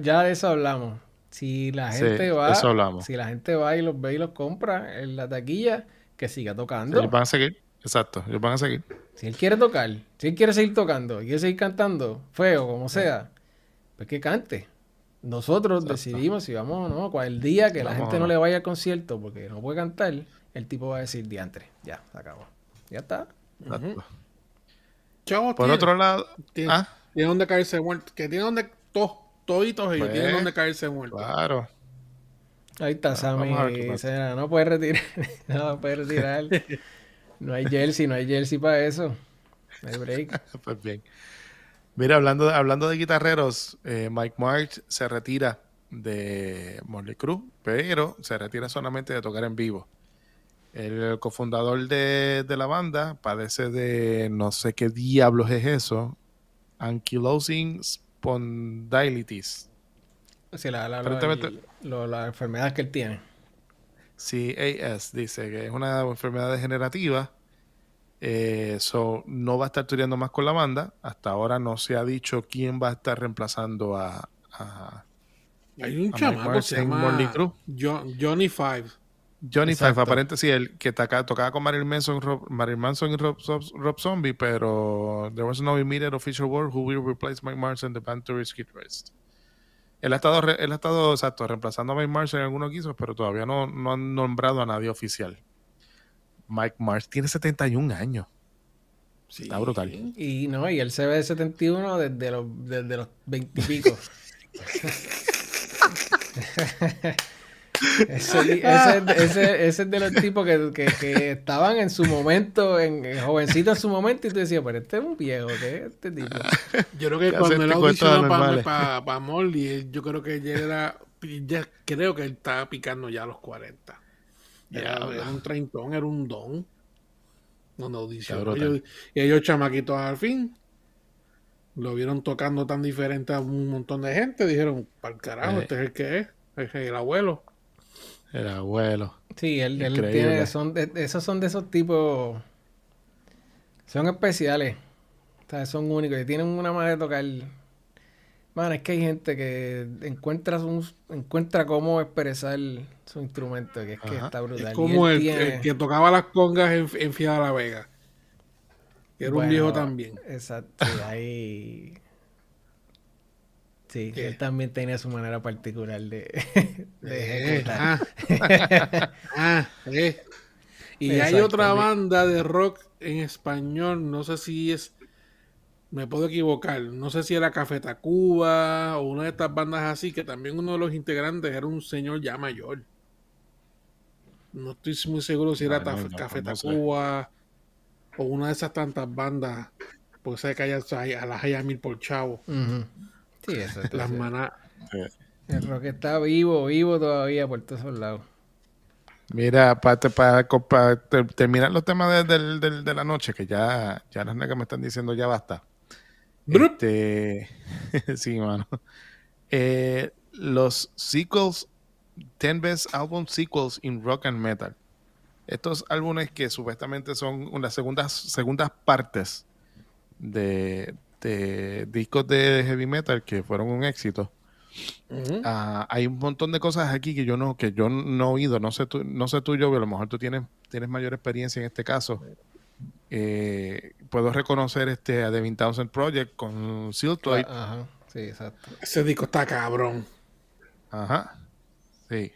ya, de eso hablamos. Si la gente va, si la gente va y los ve y los compra en la taquilla, que siga tocando. Ellos van a seguir. Exacto, ellos van a seguir. Si él quiere tocar, si él quiere seguir tocando, quiere seguir cantando, feo, como sea, pues que cante. Nosotros decidimos si vamos o no, el día que la gente no le vaya al concierto porque no puede cantar, el tipo va a decir diantre, ya, se acabó. Ya está. Por otro lado, tiene, ¿ah? tiene donde caerse muerto. Que tiene donde todos, toditos ellos tienen pues, donde caerse muerto. Claro. Ahí está Sammy. no puede retirar. *laughs* no puede retirar. *laughs* no hay jersey, no hay jersey para eso. No hay break. *laughs* pues bien. Mira, hablando, hablando de guitarreros, eh, Mike March se retira de Molly Cruz, pero se retira solamente de tocar en vivo. El cofundador de, la banda padece de no sé qué diablos es eso. Ankylosing spondylitis. Sí, la, la, la, enfermedad que él tiene. Sí, AS dice que es una enfermedad degenerativa. Eh, no va a estar tureando más con la banda. Hasta ahora no se ha dicho quién va a estar reemplazando a, Hay un chamaco que se llama Johnny Five. Johnny Five, aparentemente sí, el que tocaba con Marilyn Manson, Rob, Manson y Rob, Zombie, pero there was no immediate official word who will replace Mike Mars and the band Tourist Kid Rest. Él ha estado, él ha estado exacto, reemplazando a Mike Mars en algunos guisos, pero todavía no, no han nombrado a nadie oficial. Mike Mars tiene 71 años. Sí. Está brutal. Y no, y él se ve de 71 desde los, desde los 20 y pico. *laughs* *laughs* ese, ese, es de los tipos que, que, estaban en su momento, en, jovencito en su momento, y tú decías, pero este es un viejo, ¿qué es este tipo? Yo creo que cuando él audicionó para pa, Molly, yo creo que ya era, ya creo que él estaba picando ya a los 40. Era, un treintón, era un don. Donde audicionó. y ellos chamaquitos al fin lo vieron tocando tan diferente a un montón de gente, dijeron, para el carajo, eh. este es el que es, es el abuelo. El abuelo. Sí, él, tiene, son esos son de esos tipos, son especiales, o sea, son únicos y tienen una manera de tocar. Man, es que hay gente que encuentra, un, encuentra cómo expresar su instrumento, que es que está brutal. Es como el, que tocaba las congas en, en Fiada La Vega. Que era un viejo también. Exacto, ahí. Sí, él también tenía su manera particular de, *laughs* de ejecutar. *laughs* Ah, ah eh. Y hay otra banda de rock en español, no sé si es, me puedo equivocar, no sé si era Café Tacuba o una de estas bandas así, que también uno de los integrantes era un señor ya mayor. No estoy muy seguro si era Café Tacuba o una de esas tantas bandas, porque sé que hay, a las hay a mil por chavo. Sí, eso es. *laughs* Las manas. El rock está vivo, vivo todavía por todos lados. Mira, para, para, terminar los temas de, de, la noche, que ya, ya las negas me están diciendo ya basta. Este, *laughs* sí, mano. Eh, los sequels, 10 best album sequels in rock and metal estos álbumes que supuestamente son unas segundas, segundas partes de, discos de heavy metal que fueron un éxito. Ah, hay un montón de cosas aquí que yo no, que yo no he oído, no sé tú, no sé tú yo, a lo mejor tú tienes, tienes mayor experiencia en este caso. Eh, puedo reconocer este a Devin Townsend Project con Seal Ajá, sí, exacto. Ese disco está cabrón. Ajá. Sí.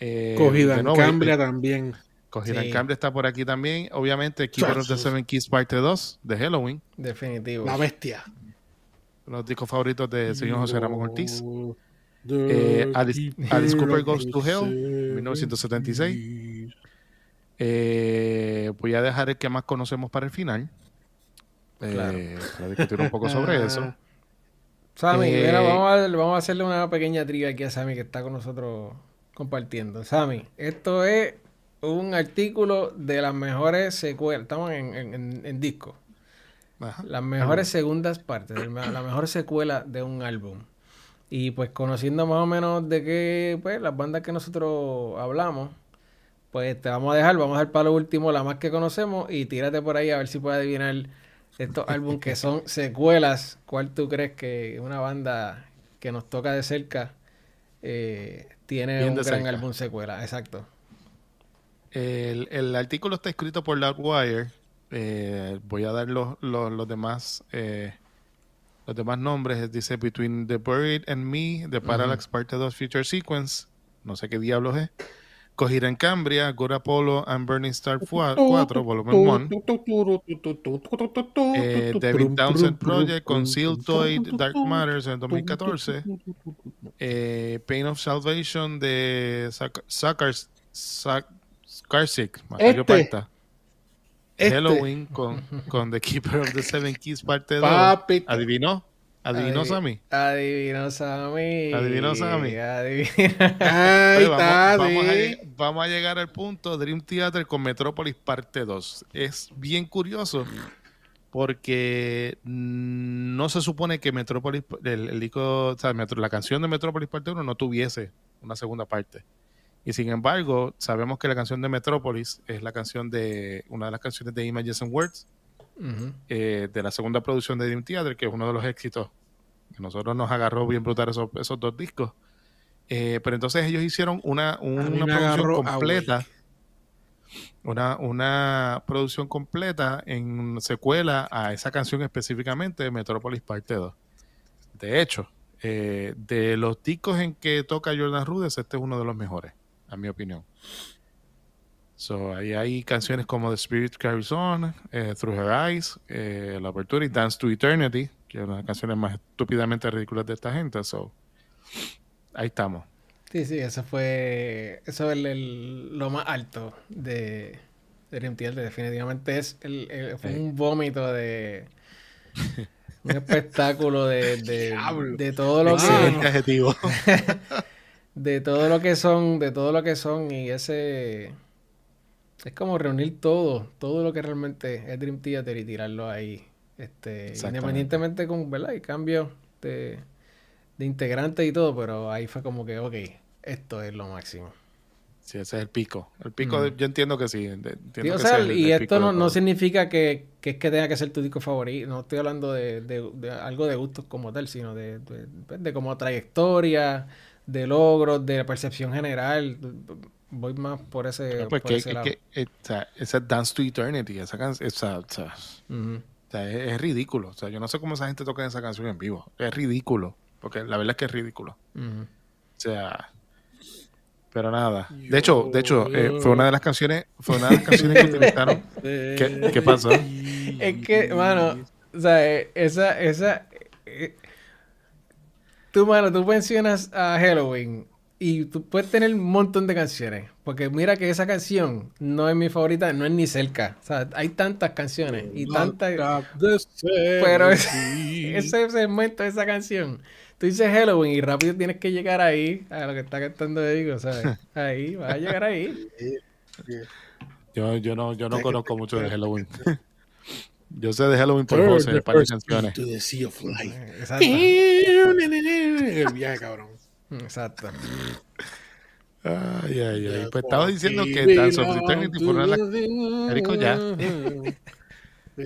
Eh, Cogida en Cambria también. Cogida en Cambria está por aquí también. Obviamente, Keeper of the Seven Keys parte 2 de Halloween. Definitivo. La bestia. Los discos favoritos de señor José Ramón Ortiz. Eh, Alice, Cooper Goes to Hell, 1976. Eh, voy a dejar el que más conocemos para el final. Eh, para discutir un poco sobre eso. Sammy, eh, vamos, a, vamos a hacerle una pequeña trivia aquí a Sammy que está con nosotros compartiendo. Sammy, esto es un artículo de las mejores secuelas. Estamos en, disco. Las mejores segundas partes, la mejor secuela de un álbum. Y pues conociendo más o menos de qué, pues las bandas que nosotros hablamos, pues te vamos a dejar, vamos a dejar para lo último la más que conocemos y tírate por ahí a ver si puedes adivinar estos álbumes que son *laughs* secuelas. ¿Cuál tú crees que una banda que nos toca de cerca eh, tiene un gran álbum secuela? Exacto. El, artículo está escrito por Loudwire. Eh, voy a dar los, los, demás eh, los demás nombres. Dice Between the Buried and Me, The Parallax Parte 2 Future Sequence. No sé qué diablos es. Cogida en Cambria, Good Apollo and Burning Star 4, volumen 1. Eh, David Townsend Project con Seal Toy Dark Matters en 2014. Eh, Pain of Salvation de Suckers. Carsick, este, este, Halloween con, con The Keeper of the Seven Keys parte 2. ¿Adivinó? ¿Adivinó Sammy? Adivinó Sammy. ¿Adivinó Sammy? *laughs* Ahí está, vamos, a, vamos, a, llegar al punto Dream Theater con Metrópolis parte 2. Es bien curioso porque no se supone que Metrópolis, el, el o sea, la canción de Metrópolis parte 1 no tuviese una segunda parte. Y sin embargo, sabemos que la canción de Metrópolis es la canción de una de las canciones de Images and Words, eh, de la segunda producción de Dream Theater, que es uno de los éxitos nosotros nos agarró bien brutal esos, esos dos discos. Eh, pero entonces ellos hicieron una, una producción completa. Una, una producción completa en secuela a esa canción específicamente de Metropolis Parte 2. De hecho, eh, de los discos en que toca Jordan Rudess, este es uno de los mejores, a mi opinión. So, ahí hay canciones como The Spirit Carries On, eh, Through Her Eyes, eh, La Apertura y Dance to Eternity, que es una de las canciones más estúpidamente ridículas de esta gente. So, ahí estamos. Sí, sí, eso fue, eso es el, lo más alto de, de Definitivamente es el, fue un vómito de un espectáculo de, de, *laughs* de todo lo que *laughs* *laughs* de todo lo que son, de todo lo que son y ese es como reunir todo, todo lo que realmente es Dream Theater y tirarlo ahí. Este, independientemente con, ¿verdad? Hay cambios de, de integrantes y todo, pero ahí fue como que, ok, esto es lo máximo. Sí, ese es el pico. El pico, yo entiendo que sí. y esto no, no significa que, que, es que tenga que ser tu disco favorito. No estoy hablando de, de, algo de gustos como tal, sino de, de, como trayectoria, de logros, de percepción general voy más por ese, pues por ese lado. Que, eh, esa Dance to Eternity, esa canción, esa, o sea, es, ridículo. O sea, yo no sé cómo esa gente toca esa canción en vivo. Es ridículo. Porque la verdad es que es ridículo. O sea, pero nada. De hecho, de hecho, eh, fue una de las canciones, fue una de las canciones que utilizaron. *laughs* ¿Qué, ¿Qué, pasó? Es que, mano, o sea, eh, esa, esa, tú, mano, tú mencionas a Halloween y tú puedes tener un montón de canciones. Porque mira que esa canción no es mi favorita, no es ni cerca. O sea, hay tantas canciones y tantas. *laughs* Pero ese, ese segmento de esa canción. Tú dices Halloween y rápido tienes que llegar ahí a lo que está cantando Diego, ¿sabes? Ahí, vas a llegar ahí. Yo, yo no, yo no conozco mucho de Halloween. *laughs* Yo sé de Halloween por José, para canciones. To the sea of light. Exacto. El viaje, cabrón. Exacto. Ay, ay, ay. Pues estaba diciendo que Dance of Eternity fue una de las. Erico, ya.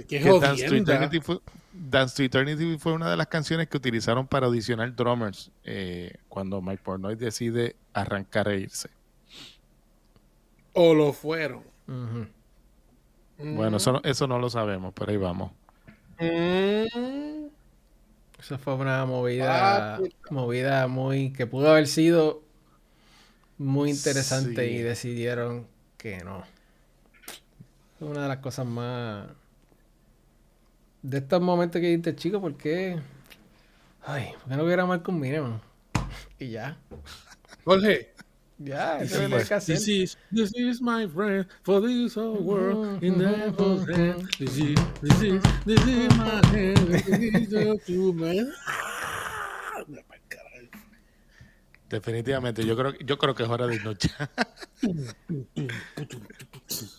que Dance to, Eternity fue, Dance to Eternity fue una de las canciones que utilizaron para audicionar drummers eh, cuando Mike Pornoy decide arrancar e irse. O lo fueron. Bueno, eso no, eso no lo sabemos, pero ahí vamos. Mm. Esa fue una movida, ah, movida muy que pudo haber sido muy interesante y decidieron que no. Una de las cosas más de estos momentos que dijiste, chico, ¿por qué? Ay, ¿por qué no hubiera mal con Miriam? Y ya. Jorge, ya, eso es lo que hacer. This is, this is my friend for this whole world in the hand. This is, this is, this is my hand. This is man. Definitivamente, yo creo, yo creo que es hora de ya.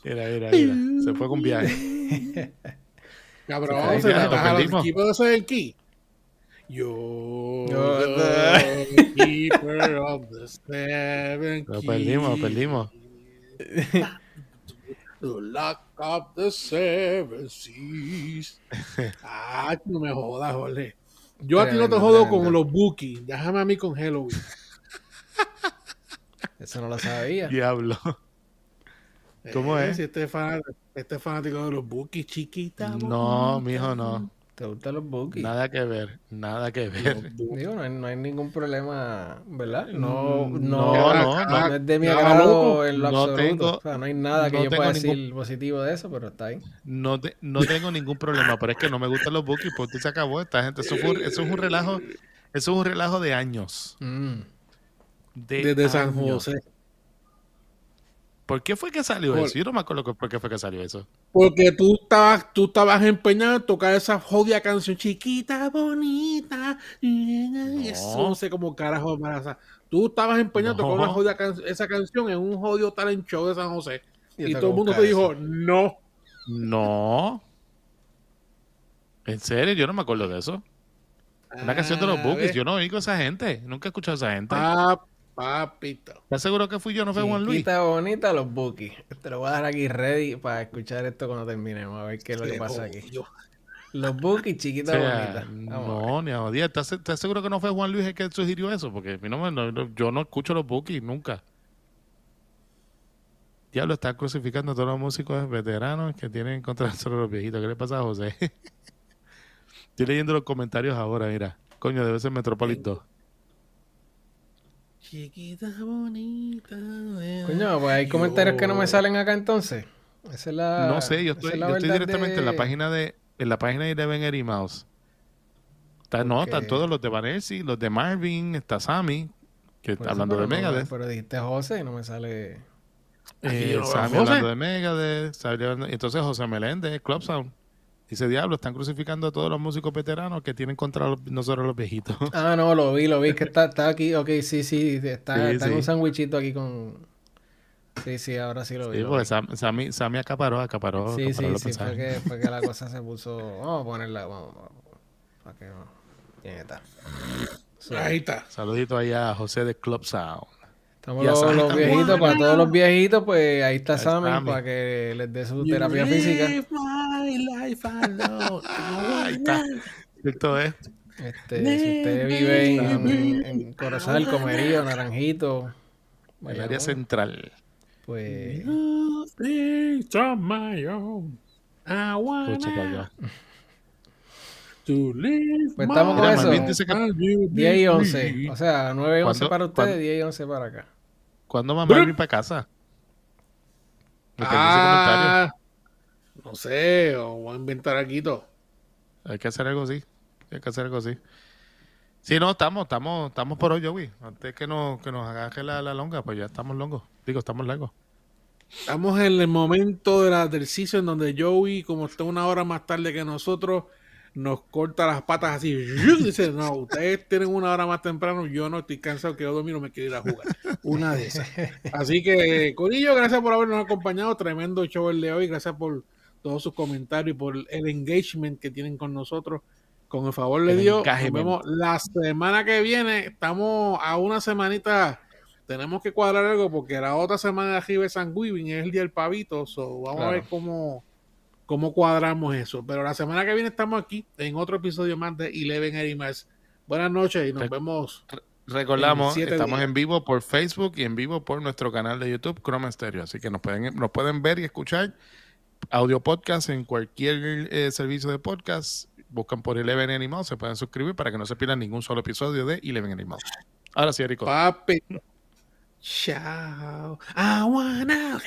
mira, mira, mira. Se fue con viaje. Cabrón, se, se el equipo de key. Yo the keeper of the seven Lo perdimos, perdimos. *laughs* The lock of the seven seas. Ah, no me jodas, Jorge. Yo a ti no te jodo con los bookies. Déjame a mí con Halloween. *laughs* Eso no lo sabía. Diablo. ¿Cómo eh, es? Si este, es fanático, este fanático de los bookies, chiquita. No, mijo, no. ¿Te gustan los bookies? Nada que ver, nada que ver. Digo, no hay, no hay ningún problema, ¿verdad? No, no, no, no, no es de mi agrado en lo absoluto. Tengo, o sea, no hay nada que yo pueda decir positivo de eso, pero está ahí. No, te, no tengo ningún problema, pero es que no me gustan los bookies, porque se acabó esta gente. Eso, fue, eso es un relajo, eso es un relajo de años. Mm. De Desde San José. ¿Por qué fue que salió eso? Yo no me acuerdo por qué fue que salió eso. Porque tú estabas, tú estabas empeñado en tocar esa jodida canción chiquita, bonita. Y Eso no sé cómo carajo embaraza. Tú estabas empeñado en tocar una jodida esa canción en un jodido talent show de San José. Y, todo el mundo te dijo, no. No. ¿En serio? Yo no me acuerdo de eso. Una canción de los Bookies. Yo no oigo a esa gente. Nunca he escuchado a esa gente. Ah, Papito. ¿Estás seguro que fui yo? No fue Juan Luis. Está bonita los bookies. Te lo voy a dar aquí ready para escuchar esto cuando terminemos. A ver qué es lo que pasa aquí. Los bookies, chiquita bonita. No, ni a día. ¿Estás, ¿Estás, seguro que no fue Juan Luis el que sugirió eso? Porque no, no, yo no escucho los bookies nunca. Diablo está crucificando a todos los músicos veteranos que tienen contra solo los viejitos. ¿Qué le pasa a José? *laughs* Estoy leyendo los comentarios ahora, mira. Coño, debe ser Metropolis 2. Chiquita bonita. Coño, pues hay comentarios que no me salen acá entonces. Esa es la, no sé, yo estoy, yo estoy directamente en la página de en la página de Eleven Eddie Mouse. no, están todos los de Vanessa, los de Marvin, está Sammy, que está hablando de Megadeth. pero dijiste José y no me sale. Eh, Sammy hablando de Megadeth. Entonces José Meléndez, Club Sound. Dice, diablo, están crucificando a todos los músicos veteranos que tienen contra nosotros los viejitos. *laughs* Ah, no, lo vi, lo vi, que está, está aquí. Ok, sí, sí, está, está en un sándwichito aquí con... Sí, sí, ahora sí lo vi. Sí, porque Sammy, Sammy, acaparó, acaparó. Sí, sí, sí, fue que, fue que, la cosa *laughs* se puso... Vamos a ponerla, vamos, vamos. Para que no... Bien, está. Ahí está. Saludito ahí a José de Club Sound. Estamos los, los, viejitos, para todos los viejitos, pues ahí está Sammy, para que les dé su terapia física. ahí está. Esto es. Este, si usted vive en, en, Corazón del Comerío, Naranjito, en el área central. Pues. Pues estamos con eso. 10 y 11. O sea, 9 y 11 para ustedes, 10 y 11 para acá. ¿Cuándo va Marvin para casa? Ah, no sé, o voy a inventar aquí todo. Hay que hacer algo así. Hay que hacer algo así. Sí, no, estamos, estamos, estamos por hoy, Joey. Antes que nos, que nos agarre la, la longa, pues ya estamos longos. Digo, estamos largos. Estamos en el momento del en donde Joey, como está una hora más tarde que nosotros, nos corta las patas así. Dice, no, ustedes tienen una hora más temprano, yo no estoy cansado, quiero dormir, no me quiero ir a jugar. Una de esas. Así que, Corillo, gracias por habernos acompañado. Tremendo show el de hoy. Gracias por todos sus comentarios y por el engagement que tienen con nosotros. Con el favor de Dios, nos vemos la semana que viene. Estamos a una semanita. Tenemos que cuadrar algo porque la otra semana de arriba es San Weaving, es el día del pavito. vamos a ver cómo cómo cuadramos eso. Pero la semana que viene estamos aquí en otro episodio más de Eleven Animals. Buenas noches y nos vemos. Recordamos, estamos en vivo por Facebook y en vivo por nuestro canal de YouTube, Chroma Stereo. Así que nos pueden, nos pueden ver y escuchar audio podcast en cualquier eh, servicio de podcast. Buscan por Eleven Animals, se pueden suscribir para que no se pierdan ningún solo episodio de Eleven Animals. Ahora sí, Erico. Papi. Chao. I wanna...